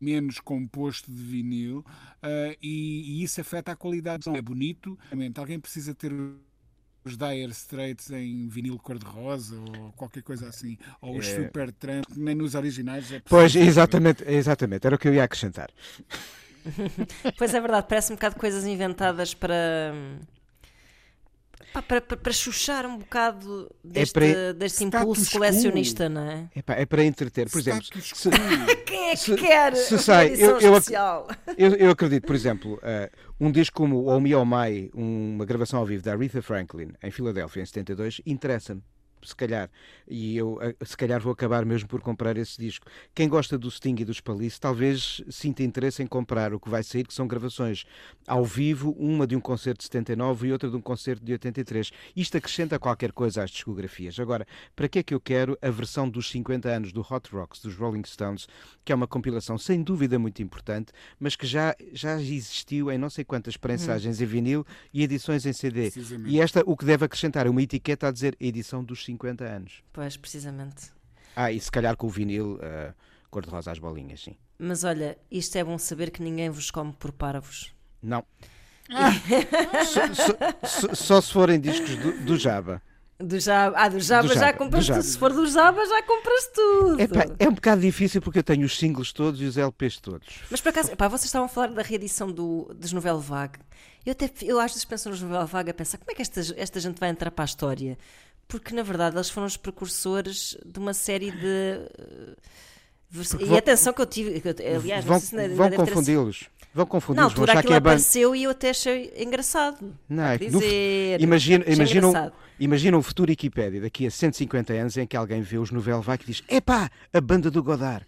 menos composto de vinil uh, e, e, isso afeta a qualidade. É bonito, alguém precisa ter os Dire Straits em vinil cor-de-rosa ou qualquer coisa assim, ou os é... Super Tramp, nem nos originais é Pois, exatamente, exatamente, era o que eu ia acrescentar. pois é verdade, parece um bocado coisas inventadas para Pá, para, para, para chuchar um bocado deste, é para, deste impulso colecionista, não é? É, pá, é para entreter. Por exemplo, se, quem é que se, quer se sai, eu, eu, eu, eu, acredito, por exemplo, uh, um disco como O Me Oh My, uma gravação ao vivo da Aretha Franklin em Filadélfia em 72, interessa-me se calhar, e eu se calhar vou acabar mesmo por comprar esse disco. Quem gosta do Sting e dos Palice talvez sinta interesse em comprar o que vai sair, que são gravações ao vivo, uma de um concerto de 79 e outra de um concerto de 83. Isto acrescenta qualquer coisa às discografias. Agora, para que é que eu quero a versão dos 50 anos do Hot Rocks, dos Rolling Stones, que é uma compilação sem dúvida muito importante, mas que já, já existiu em não sei quantas prensagens hum. em vinil e edições em CD. E esta, o que deve acrescentar é uma etiqueta a dizer edição dos 50 50 anos. Pois, precisamente. Ah, e se calhar com o vinil uh, cor-de-rosa às bolinhas, sim. Mas olha, isto é bom saber que ninguém vos come por parvos. Não. Ah. só, se forem discos do, do Java. Do Java, ah, do Java, do Java já compras tudo. Se for do Java, já compras tudo. é um bocado difícil porque eu tenho os singles todos e os LPs todos. Mas por acaso, epá, vocês estavam a falar da reedição do, dos Novel Vague. Eu, até, eu às vezes penso nos Novel Vague a pensar como é que esta, esta gente vai entrar para a história? Porque na verdade eles foram os precursores de uma série de. Porque e vão, atenção que eu tive. Aliás, vão, se vão confundi-los. Vão confundi-los. Na altura aquilo que é apareceu e eu até achei engraçado. Não, é dizer, no, imagina, imagina, um, um futuro Wikipédia daqui a 150 anos em que alguém vê os Novel Vague e diz: Epá, a banda do Godard.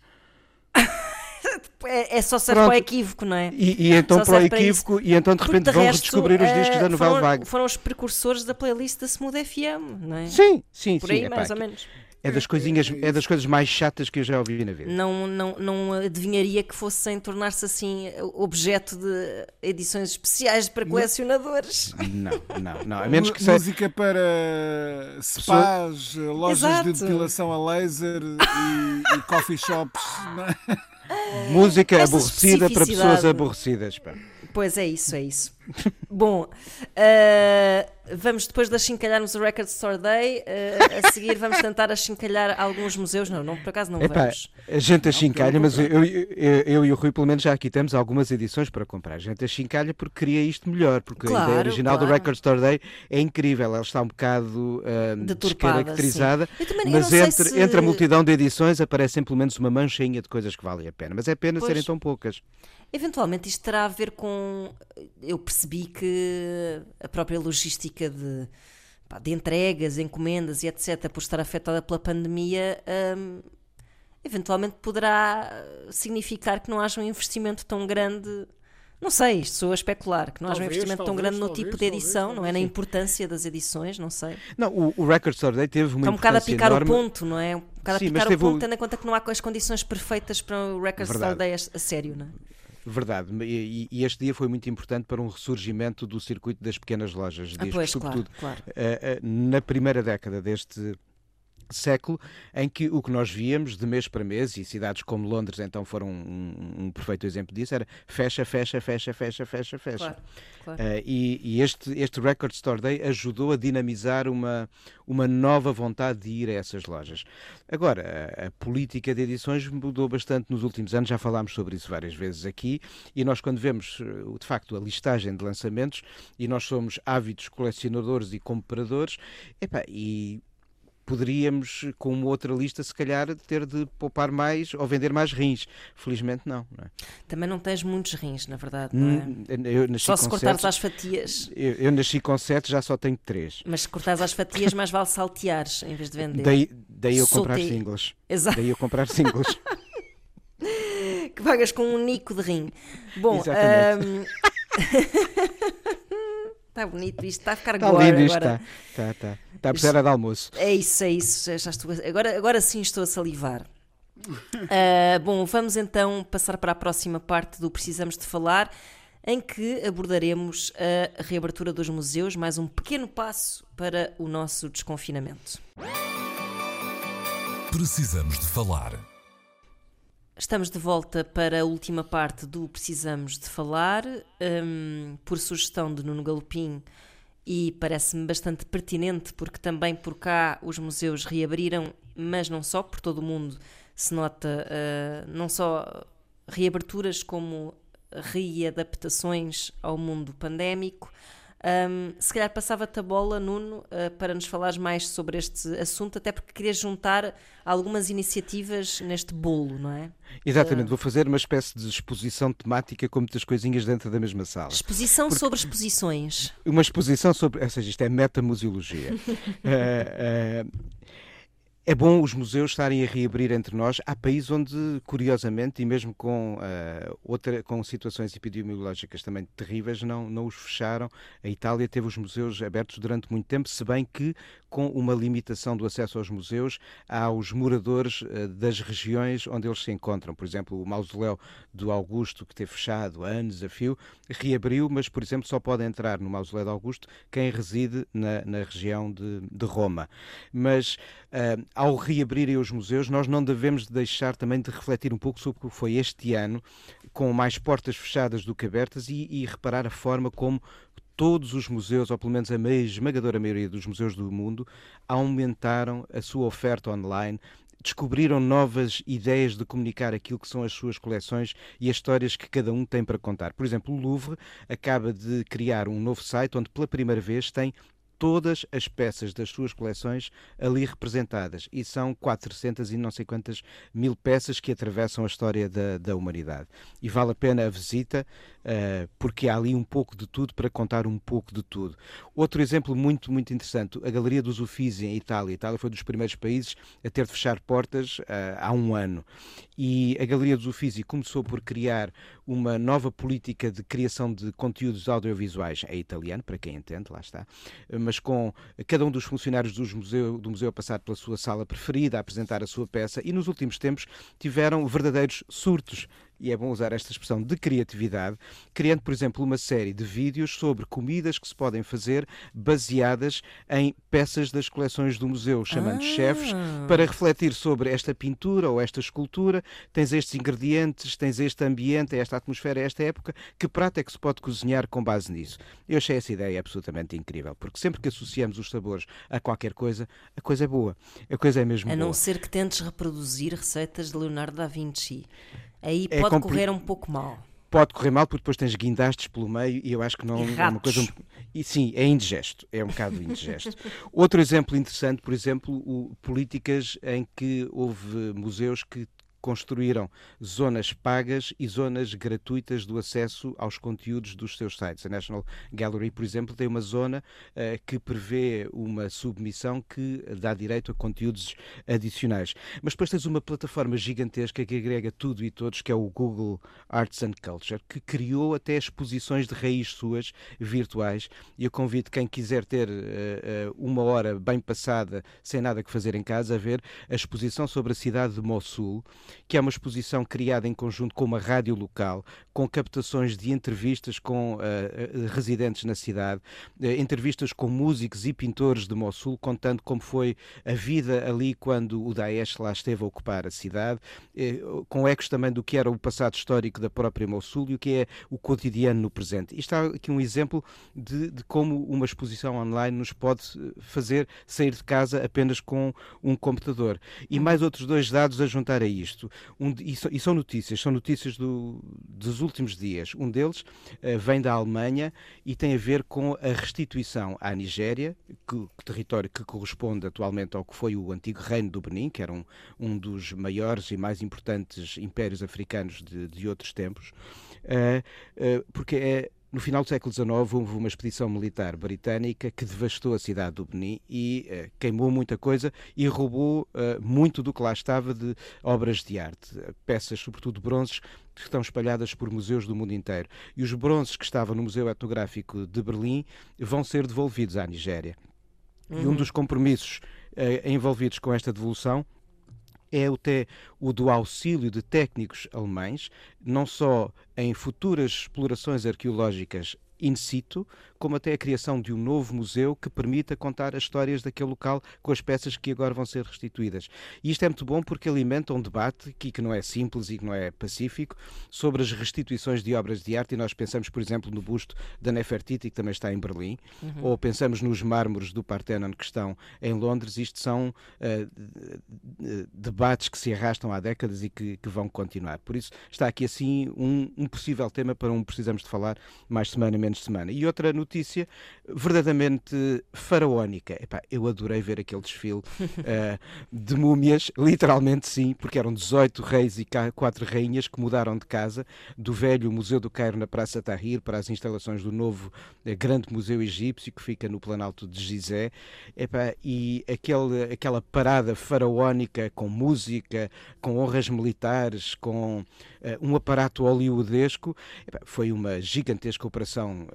É, é só ser para o equívoco, não é? E, e então para o equívoco, e então de repente de vão redescobrir os discos da Novel Vague. Foram os precursores da playlist da Smooth FM, não é? Sim, sim, Por sim. aí, mais ou menos. É das, coisinhas, é das coisas mais chatas que eu já ouvi na vida. Não, não, não adivinharia que fossem tornar-se assim objeto de edições especiais para colecionadores. Não, não, não. A menos que Música para spas, lojas Exato. de depilação a laser e, e coffee shops. Música aborrecida para pessoas aborrecidas. Pá. Pois é isso, é isso. Bom, uh, vamos depois de achincalharmos o Record Store Day, uh, a seguir vamos tentar achincalhar alguns museus. Não, não por acaso não Epá, vamos. A gente achincalha, mas eu, eu, eu, e o Rui pelo menos já aqui temos algumas edições para comprar. A gente achincalha porque queria isto melhor, porque claro, a ideia original claro. do Record Store Day é incrível. Ela está um bocado uh, descaracterizada, mas entre, se... entre a multidão de edições aparecem pelo menos uma manchinha de coisas que valem a pena. Mas é pena pois. serem tão poucas. Eventualmente isto terá a ver com. Eu percebi que a própria logística de, pá, de entregas, encomendas e etc., por estar afetada pela pandemia, hum, eventualmente poderá significar que não haja um investimento tão grande. Não sei, isto sou a especular, que não talvez, haja um investimento talvez, tão grande no talvez, tipo de edição, não é? Na importância das edições, não sei. Não, o, o Record Store Day teve uma Está um bocado a picar enorme. o ponto, não é? Um bocado Sim, a picar o ponto, tendo em conta que não há as condições perfeitas para o Record Verdade. Store Day a, a sério, não é? Verdade, e, e, este dia foi muito importante para um ressurgimento do circuito das pequenas lojas ah, pois, sobretudo claro, claro. Uh, uh, na primeira década deste século em que o que nós víamos de mês para mês, e cidades como Londres então foram um, um perfeito exemplo disso, era fecha, fecha, fecha, fecha, fecha, fecha. Claro, claro. Uh, e, e este, este Record Store Day ajudou a dinamizar uma, uma nova vontade de ir a essas lojas. Agora, a, a política de edições mudou bastante nos últimos anos, já falámos sobre isso várias vezes aqui, e nós quando vemos eh, de facto a listagem de lançamentos, e nós somos ávidos colecionadores e compradores, e poderíamos, com uma outra lista, se calhar, ter de poupar mais ou vender mais rins. Felizmente não. não é? Também não tens muitos rins, na verdade, não é? só se cortares sete, às fatias. Eu, eu, nasci com sete, já só tenho três. Mas se cortares às fatias, mais vale salteares em vez de vender. Daí, daí eu comprar singles. Exato. Daí eu comprar singles. que pagas com um nico de rim. Bom, Exatamente. Um... Está bonito isto, está a ficar está agora. Lindo isto, está, está, está. Está a precisar de almoço. É isso, é isso. Já estou, agora, agora sim estou a salivar. Uh, bom, vamos então passar para a próxima parte do Precisamos de Falar, em que abordaremos a reabertura dos museus, mais um pequeno passo para o nosso desconfinamento. Precisamos de falar. Estamos de volta para a última parte do Precisamos de Falar, um, por sugestão de Nuno Galopim, e parece-me bastante pertinente porque também por cá os museus reabriram, mas não só, por todo o mundo se nota uh, não só reaberturas como readaptações ao mundo pandémico. Um, se calhar passava-te a bola, Nuno, uh, para nos falares mais sobre este assunto, até porque querias juntar algumas iniciativas neste bolo, não é? Exatamente, uh, vou fazer uma espécie de exposição temática com muitas coisinhas dentro da mesma sala. Exposição porque... sobre exposições. Uma exposição sobre, ou seja, isto é metamuseologia. uh, É bom os museus estarem a reabrir entre nós. Há países onde, curiosamente, e mesmo com, uh, outra, com situações epidemiológicas também terríveis, não, não os fecharam. A Itália teve os museus abertos durante muito tempo, se bem que com uma limitação do acesso aos museus aos moradores uh, das regiões onde eles se encontram. Por exemplo, o mausoléu do Augusto, que teve fechado há anos a fio, reabriu, mas, por exemplo, só pode entrar no mausoléu do Augusto quem reside na, na região de, de Roma. Mas uh, ao reabrirem os museus, nós não devemos deixar também de refletir um pouco sobre o que foi este ano, com mais portas fechadas do que abertas, e, e reparar a forma como todos os museus, ou pelo menos a esmagadora maioria dos museus do mundo, aumentaram a sua oferta online, descobriram novas ideias de comunicar aquilo que são as suas coleções e as histórias que cada um tem para contar. Por exemplo, o Louvre acaba de criar um novo site onde pela primeira vez tem todas as peças das suas coleções ali representadas. E são 400 e não sei quantas mil peças que atravessam a história da, da humanidade. E vale a pena a visita, uh, porque há ali um pouco de tudo para contar um pouco de tudo. Outro exemplo muito, muito interessante, a Galeria dos Uffizi em Itália. A Itália foi dos primeiros países a ter de fechar portas uh, há um ano. E a Galeria dos Uffizi começou por criar uma nova política de criação de conteúdos audiovisuais. É italiano, para quem entende, lá está mas com cada um dos funcionários do museu, do museu a passar pela sua sala preferida, a apresentar a sua peça, e nos últimos tempos tiveram verdadeiros surtos e é bom usar esta expressão, de criatividade, criando, por exemplo, uma série de vídeos sobre comidas que se podem fazer baseadas em peças das coleções do museu, chamando ah. chefes para refletir sobre esta pintura ou esta escultura. Tens estes ingredientes, tens este ambiente, esta atmosfera, esta época. Que prato é que se pode cozinhar com base nisso? Eu achei essa ideia absolutamente incrível, porque sempre que associamos os sabores a qualquer coisa, a coisa é boa. A coisa é mesmo a boa. não ser que tentes reproduzir receitas de Leonardo da Vinci aí é pode correr um pouco mal. Pode correr mal porque depois tens guindastes pelo meio e eu acho que não é uma coisa. E sim, é indigesto, é um bocado indigesto. Outro exemplo interessante, por exemplo, o, políticas em que houve museus que construíram zonas pagas e zonas gratuitas do acesso aos conteúdos dos seus sites. A National Gallery, por exemplo, tem uma zona uh, que prevê uma submissão que dá direito a conteúdos adicionais. Mas depois tens uma plataforma gigantesca que agrega tudo e todos, que é o Google Arts and Culture, que criou até exposições de raiz suas virtuais. E eu convido quem quiser ter uh, uma hora bem passada, sem nada que fazer em casa, a ver a exposição sobre a cidade de Mossul, que é uma exposição criada em conjunto com uma rádio local, com captações de entrevistas com uh, residentes na cidade, uh, entrevistas com músicos e pintores de Mossul, contando como foi a vida ali quando o Daesh lá esteve a ocupar a cidade, uh, com ecos também do que era o passado histórico da própria Mossul e o que é o cotidiano no presente. Isto está aqui um exemplo de, de como uma exposição online nos pode fazer sair de casa apenas com um computador. E mais outros dois dados a juntar a isto Um, e, so, e, são notícias, são notícias do, dos últimos dias. Um deles uh, vem da Alemanha e tem a ver com a restituição à Nigéria, que, território que corresponde atualmente ao que foi o antigo reino do Benin, que era um, um dos maiores e mais importantes impérios africanos de, de outros tempos, uh, uh, porque é no final do século XIX houve uma expedição militar britânica que devastou a cidade do Benin e uh, queimou muita coisa e roubou uh, muito do que lá estava de obras de arte, peças, sobretudo bronzes, que estão espalhadas por museus do mundo inteiro. E os bronzes que estavam no Museu Etnográfico de Berlim vão ser devolvidos à Nigéria. Uhum. E um uhum. dos compromissos uh, envolvidos com esta devolução é até o do auxílio de técnicos alemães, não só em futuras explorações arqueológicas in situ, como até a criação de um novo museu que permita contar as histórias daquele local com as peças que agora vão ser restituídas. E isto é muito bom porque alimenta um debate que, que não é simples e que não é pacífico sobre as restituições de obras de arte e nós pensamos, por exemplo, no busto da Nefertiti, que também está em Berlim, uhum. ou pensamos nos mármores do Parthenon que estão em Londres. Isto são uh, debates que se arrastam há décadas e que, que, vão continuar. Por isso está aqui assim um, um possível tema para um precisamos de falar mais semana, menos semana. E outra notícia verdadeiramente faraónica. Epá, eu adorei ver aquele desfile uh, de múmias, literalmente sim, porque eram 18 reis e 4 rainhas que mudaram de casa, do velho Museu do Cairo na Praça Tahrir para as instalações do novo uh, Grande Museu Egípcio, que fica no Planalto de Gizé. Epá, e aquele, aquela parada faraónica com música, com honras militares, com uh, um aparato hollywoodesco, epá, foi uma gigantesca operação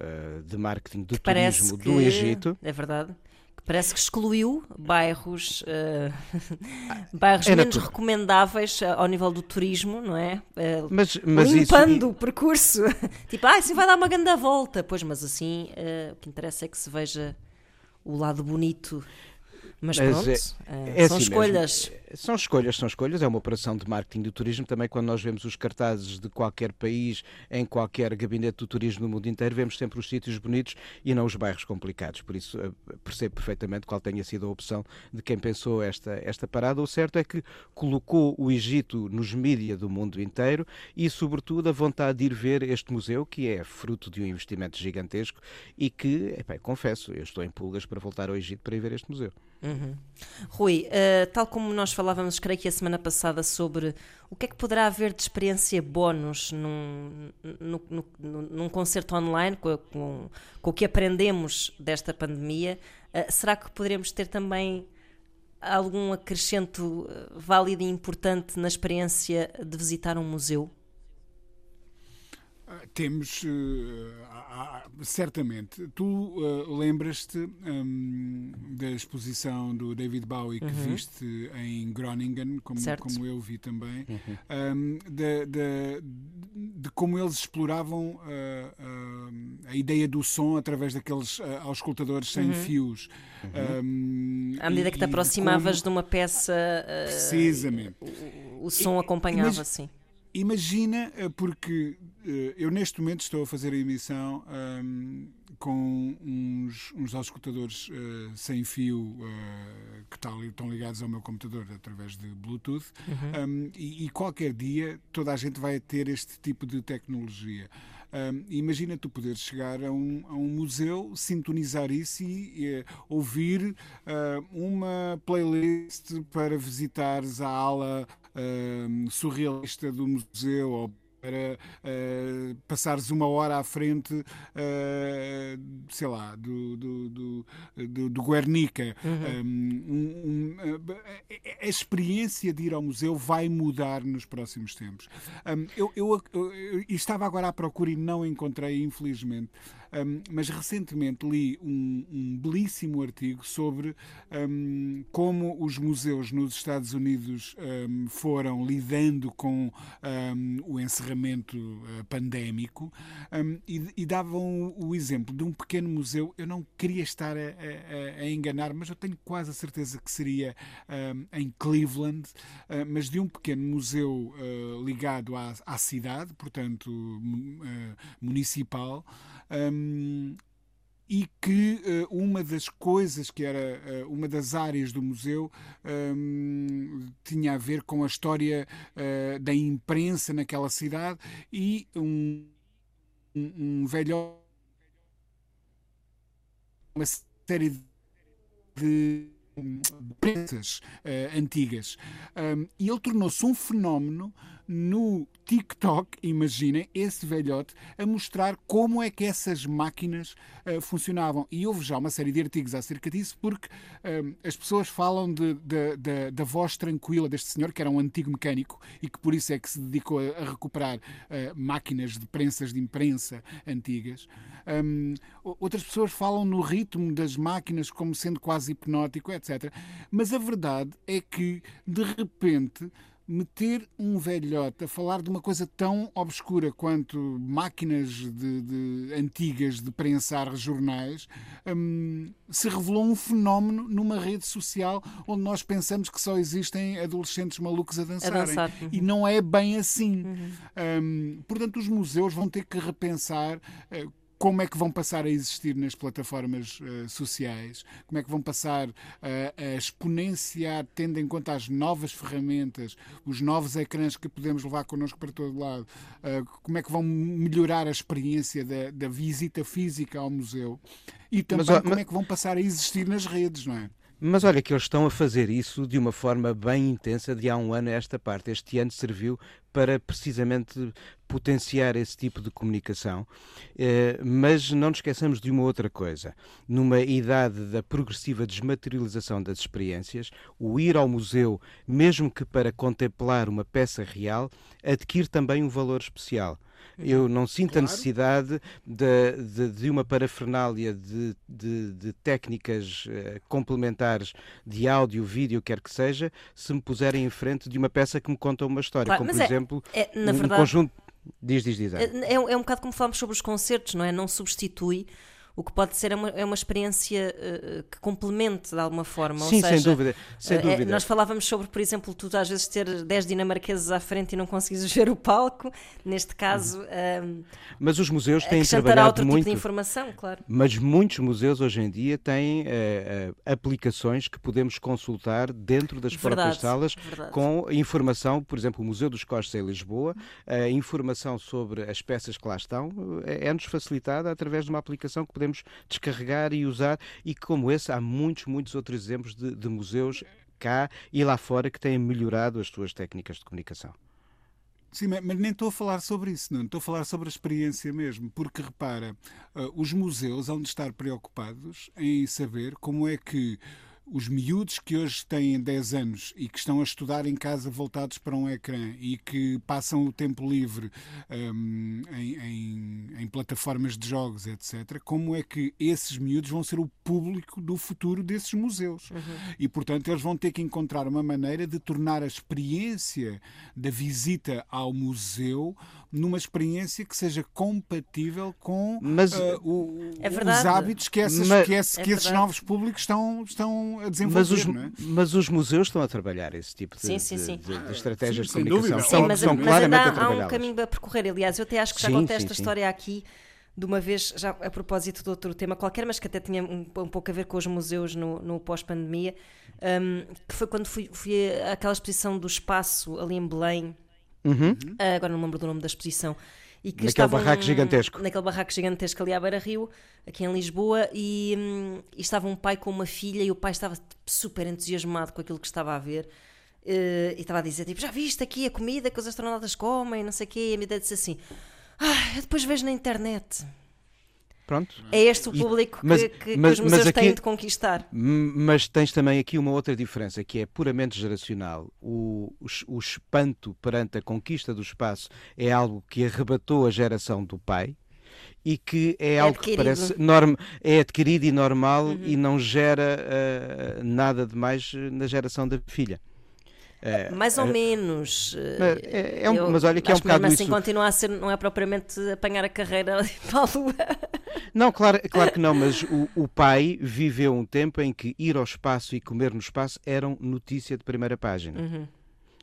de marketing do que turismo do Egito. É verdade parece que excluiu bairros, uh, bairros é menos recomendáveis ao nível do turismo, não é? Uh, mas, mas limpando isso... o percurso. tipo, ah, assim vai dar uma grande volta. Pois, mas assim, uh, o que interessa é que se veja o lado bonito mas pronto, é, é são assim escolhas. Mesmo. São escolhas, são escolhas. É uma operação de marketing do turismo. Também quando nós vemos os cartazes de qualquer país, em qualquer gabinete do turismo no mundo inteiro, vemos sempre os sítios bonitos e não os bairros complicados. Por isso eh, percebo perfeitamente qual tenha sido a opção de quem pensou esta, esta parada. O certo é que colocou o Egito nos mídias do mundo inteiro e, sobretudo, a vontade de ir ver este museu, que é fruto de um investimento gigantesco e que, epá, confesso, eu estou em pulgas para voltar ao Egito para ir ver este museu. Uhum. Rui, uh, tal como nós falávamos, creio que a semana passada, sobre o que é que poderá haver de experiência bónus num, num, num, num concerto online, com, com, com, o que aprendemos desta pandemia, uh, será que poderemos ter também algum acrescento eh, válido e importante na experiência de visitar um museu? Temos, uh, certamente. Tu uh, lembras-te um, da exposição do David Bowie que uhum. viste em Groningen, como, como eu vi também, uhum. um, de, de, de, como eles exploravam uh, a ideia do som através daqueles auscultadores sem uhum. fios. Um, à medida que te aproximavas como... de uma peça, precisamente. O, o som acompanhava, Mas, sim. Imagina, porque uh, eu neste momento estou a fazer a emissão um, com uns, uns auscultadores uh, sem fio uh, que tal, estão ligados ao meu computador através de Bluetooth uhum. um, e, e, qualquer dia toda a gente vai ter este tipo de tecnologia. Imagina tu poderes chegar a um, a um museu, sintonizar isso e, e ouvir uh, uma playlist para visitares a ala uh, surrealista do museu ou para uh, passares uma hora à frente, uh, sei lá, do, do, do, do, do Guernica. Uhum. Um, um, a experiência de ir ao museu vai mudar nos próximos tempos. Eu, eu, eu, eu, estava agora à procura e não encontrei, infelizmente, um, mas recentemente li um, um belíssimo artigo sobre um, como os museus nos Estados Unidos foram lidando com o encerramento uh, pandémico e, e, davam o, exemplo de um pequeno museu. Eu não queria estar a, a, a enganar, mas eu tenho quase a certeza que seria em Cleveland, uh, mas de um pequeno museu uh, ligado à, à cidade, portanto municipal um, e que uh, uma das coisas que era uh, uma das áreas do museu um, tinha a ver com a história uh, da imprensa naquela cidade e um, um, um velho uma série de prensas antigas. E ele tornou-se um fenómeno no TikTok, imaginem, esse velhote a mostrar como é que essas máquinas uh, funcionavam. E houve já uma série de artigos acerca disso, porque uh, as pessoas falam de, de, de, da voz tranquila deste senhor, que era um antigo mecânico e que por isso é que se dedicou a, a recuperar uh, máquinas de prensas de imprensa antigas. Um, outras pessoas falam no ritmo das máquinas como sendo quase hipnótico, etc. Mas a verdade é que, de repente, meter um velhote a falar de uma coisa tão obscura quanto máquinas de, de antigas de prensar jornais hum, se revelou um fenómeno numa rede social onde nós pensamos que só existem adolescentes malucos a dançarem. A dançar. Uhum. E não é bem assim. Uhum. Hum, portanto, os museus vão ter que repensar uh, como é que vão passar a existir nas plataformas uh, sociais, como é que vão passar uh, a exponenciar, tendo em conta as novas ferramentas, os novos ecrãs que podemos levar connosco para todo lado, uh, como é que vão melhorar a experiência da, da visita física ao museu? E também mas, como mas... é que vão passar a existir nas redes, não é? Mas olha que eles estão a fazer isso de uma forma bem intensa de há um ano a esta parte. Este ano serviu para precisamente potenciar esse tipo de comunicação. Eh, mas não nos esqueçamos de uma outra coisa. Numa idade da progressiva desmaterialização das experiências, o ir ao museu, mesmo que para contemplar uma peça real, adquire também um valor especial. Eu não sinto claro. a necessidade de, de, de uma parafernália de, de técnicas uh, complementares de áudio, vídeo, quer que seja, se me puserem em frente de uma peça que me conta uma história, claro, como por é, exemplo é, um verdade, conjunto. Diz, diz, diz. É, é, é um bocado como falamos sobre os concertos, não é? Não substitui o que pode ser é uma, é uma experiência uh, que complemente de alguma forma. Sim, seja, sem dúvida. Sem uh, dúvida. Nós falávamos sobre, por exemplo, tu às vezes ter 10 dinamarqueses à frente e não conseguires ver o palco. Neste caso. Uh, mas os museus têm trabalhado outro muito. Tipo de informação, claro. Mas muitos museus hoje em dia têm aplicações que podemos consultar dentro das verdade, próprias salas verdade. com informação, por exemplo, o Museu dos Costos em Lisboa, a informação sobre as peças que lá estão é-nos facilitada através de uma aplicação que podemos descarregar e usar, e como esse há muitos, muitos outros exemplos de, de museus cá e lá fora que têm melhorado as suas técnicas de comunicação. Sim, mas nem estou a falar sobre isso, não. Estou a falar sobre a experiência mesmo, porque repara, uh, os museus hão de estar preocupados em saber como é que os miúdos que hoje têm 10 anos e que estão a estudar em casa voltados para um ecrã e que passam o tempo livre um, em, em, em, plataformas de jogos, etc., como é que esses miúdos vão ser o público do futuro desses museus? Uhum. E, portanto, eles vão ter que encontrar uma maneira de tornar a experiência da visita ao museu numa experiência que seja compatível com mas, uh, o, é os hábitos que, essas, mas, que, esse, é que esses novos públicos estão, estão a desenvolver. Mas os, é? mas os museus estão a trabalhar esse tipo de, sim, sim, sim. de, de, de estratégias sim, de comunicação. Sim, mas, são mas claramente ainda há, há um caminho a percorrer. Aliás, eu até acho que já contei esta história aqui de uma vez, já a propósito de outro tema qualquer, mas que até tinha um, um pouco a ver com os museus no, no pós-pandemia, um, que foi quando fui, fui àquela exposição do espaço ali em Belém, Uhum. Uh, agora não me lembro do nome da exposição. E que naquele barraco gigantesco. Naquele barraco gigantesco ali à Beira Rio, aqui em Lisboa, e, hum, e, estava um pai com uma filha e o pai estava super entusiasmado com aquilo que estava a ver. Uh, e estava a dizer, tipo, já viste aqui a comida que os astronautas comem, não sei o quê, e a minha disse assim, ah, eu depois vejo na internet. Pronto. É este o público e, mas, que, que, mas, que, os museus aqui, têm de conquistar. Mas tens também aqui uma outra diferença, que é puramente geracional. O, o, o espanto perante a conquista do espaço é algo que arrebatou a geração do pai, e que é, é algo adquirido. que parece norm, é adquirido e normal uhum. e não gera uh, nada de mais na geração da filha. É, Mais ou é, menos. É, é um, eu, mas olha que é um bocado assim isso. continua a ser, não é propriamente apanhar a carreira para a lua. Não, claro, claro que não, mas o, o, pai viveu um tempo em que ir ao espaço e comer no espaço eram notícia de primeira página. Uhum.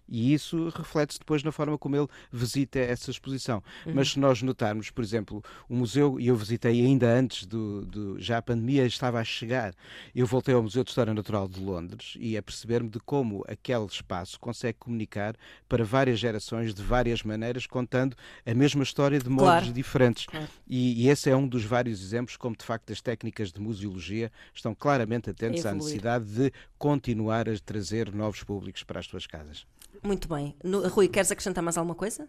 E isso reflete-se depois na forma como ele visita essa exposição. Uhum. Mas se nós notarmos, por exemplo, o museu, e eu visitei ainda antes do, do, já a pandemia estava a chegar, eu voltei ao Museu de História Natural de Londres e a perceber-me de como aquele espaço consegue comunicar para várias gerações de várias maneiras, contando a mesma história de modos claro. diferentes. Claro. E, e, esse é um dos vários exemplos como de facto as técnicas de museologia estão claramente atentas à necessidade de continuar a trazer novos públicos para as suas casas. Muito bem. No, Rui, queres acrescentar mais alguma coisa?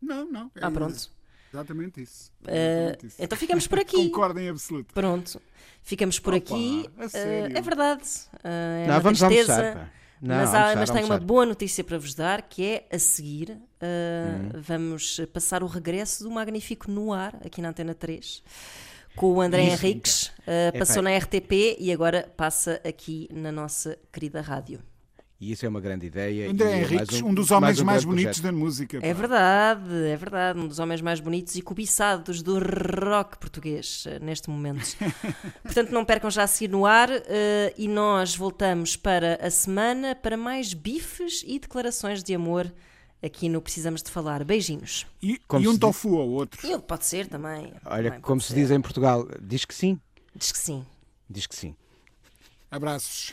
Não, não. É ah, pronto. Exatamente isso. Uh, exatamente isso. Então ficamos por aqui. Concordo em absoluto. Pronto. Ficamos por Opa, aqui. Uh, é verdade. Uh, é não, vamos tristeza, almoçar, não, mas, há, mas tenho uma boa notícia para vos dar que é a seguir hum. vamos passar o regresso do Magnífico no ar aqui na Antena 3 com o André Isso, Henriques. passou na RTP e agora passa aqui na nossa querida rádio. E isso é uma grande ideia. André e é mais Henriques, um, dos homens um mais, bonitos projeto. da música. É pá. verdade, é verdade. Um dos homens mais bonitos e cobiçados do rock português eh, neste momento. Portanto, não percam já a seguir no ar eh, e nós voltamos para a semana para mais bifes e declarações de amor aqui no Precisamos de Falar. Beijinhos. E, Como e um tofu ao outro. E ele pode ser também. Olha, Também como se ser. diz em Portugal, diz que sim, Diz que sim. diz que sim. Abraços.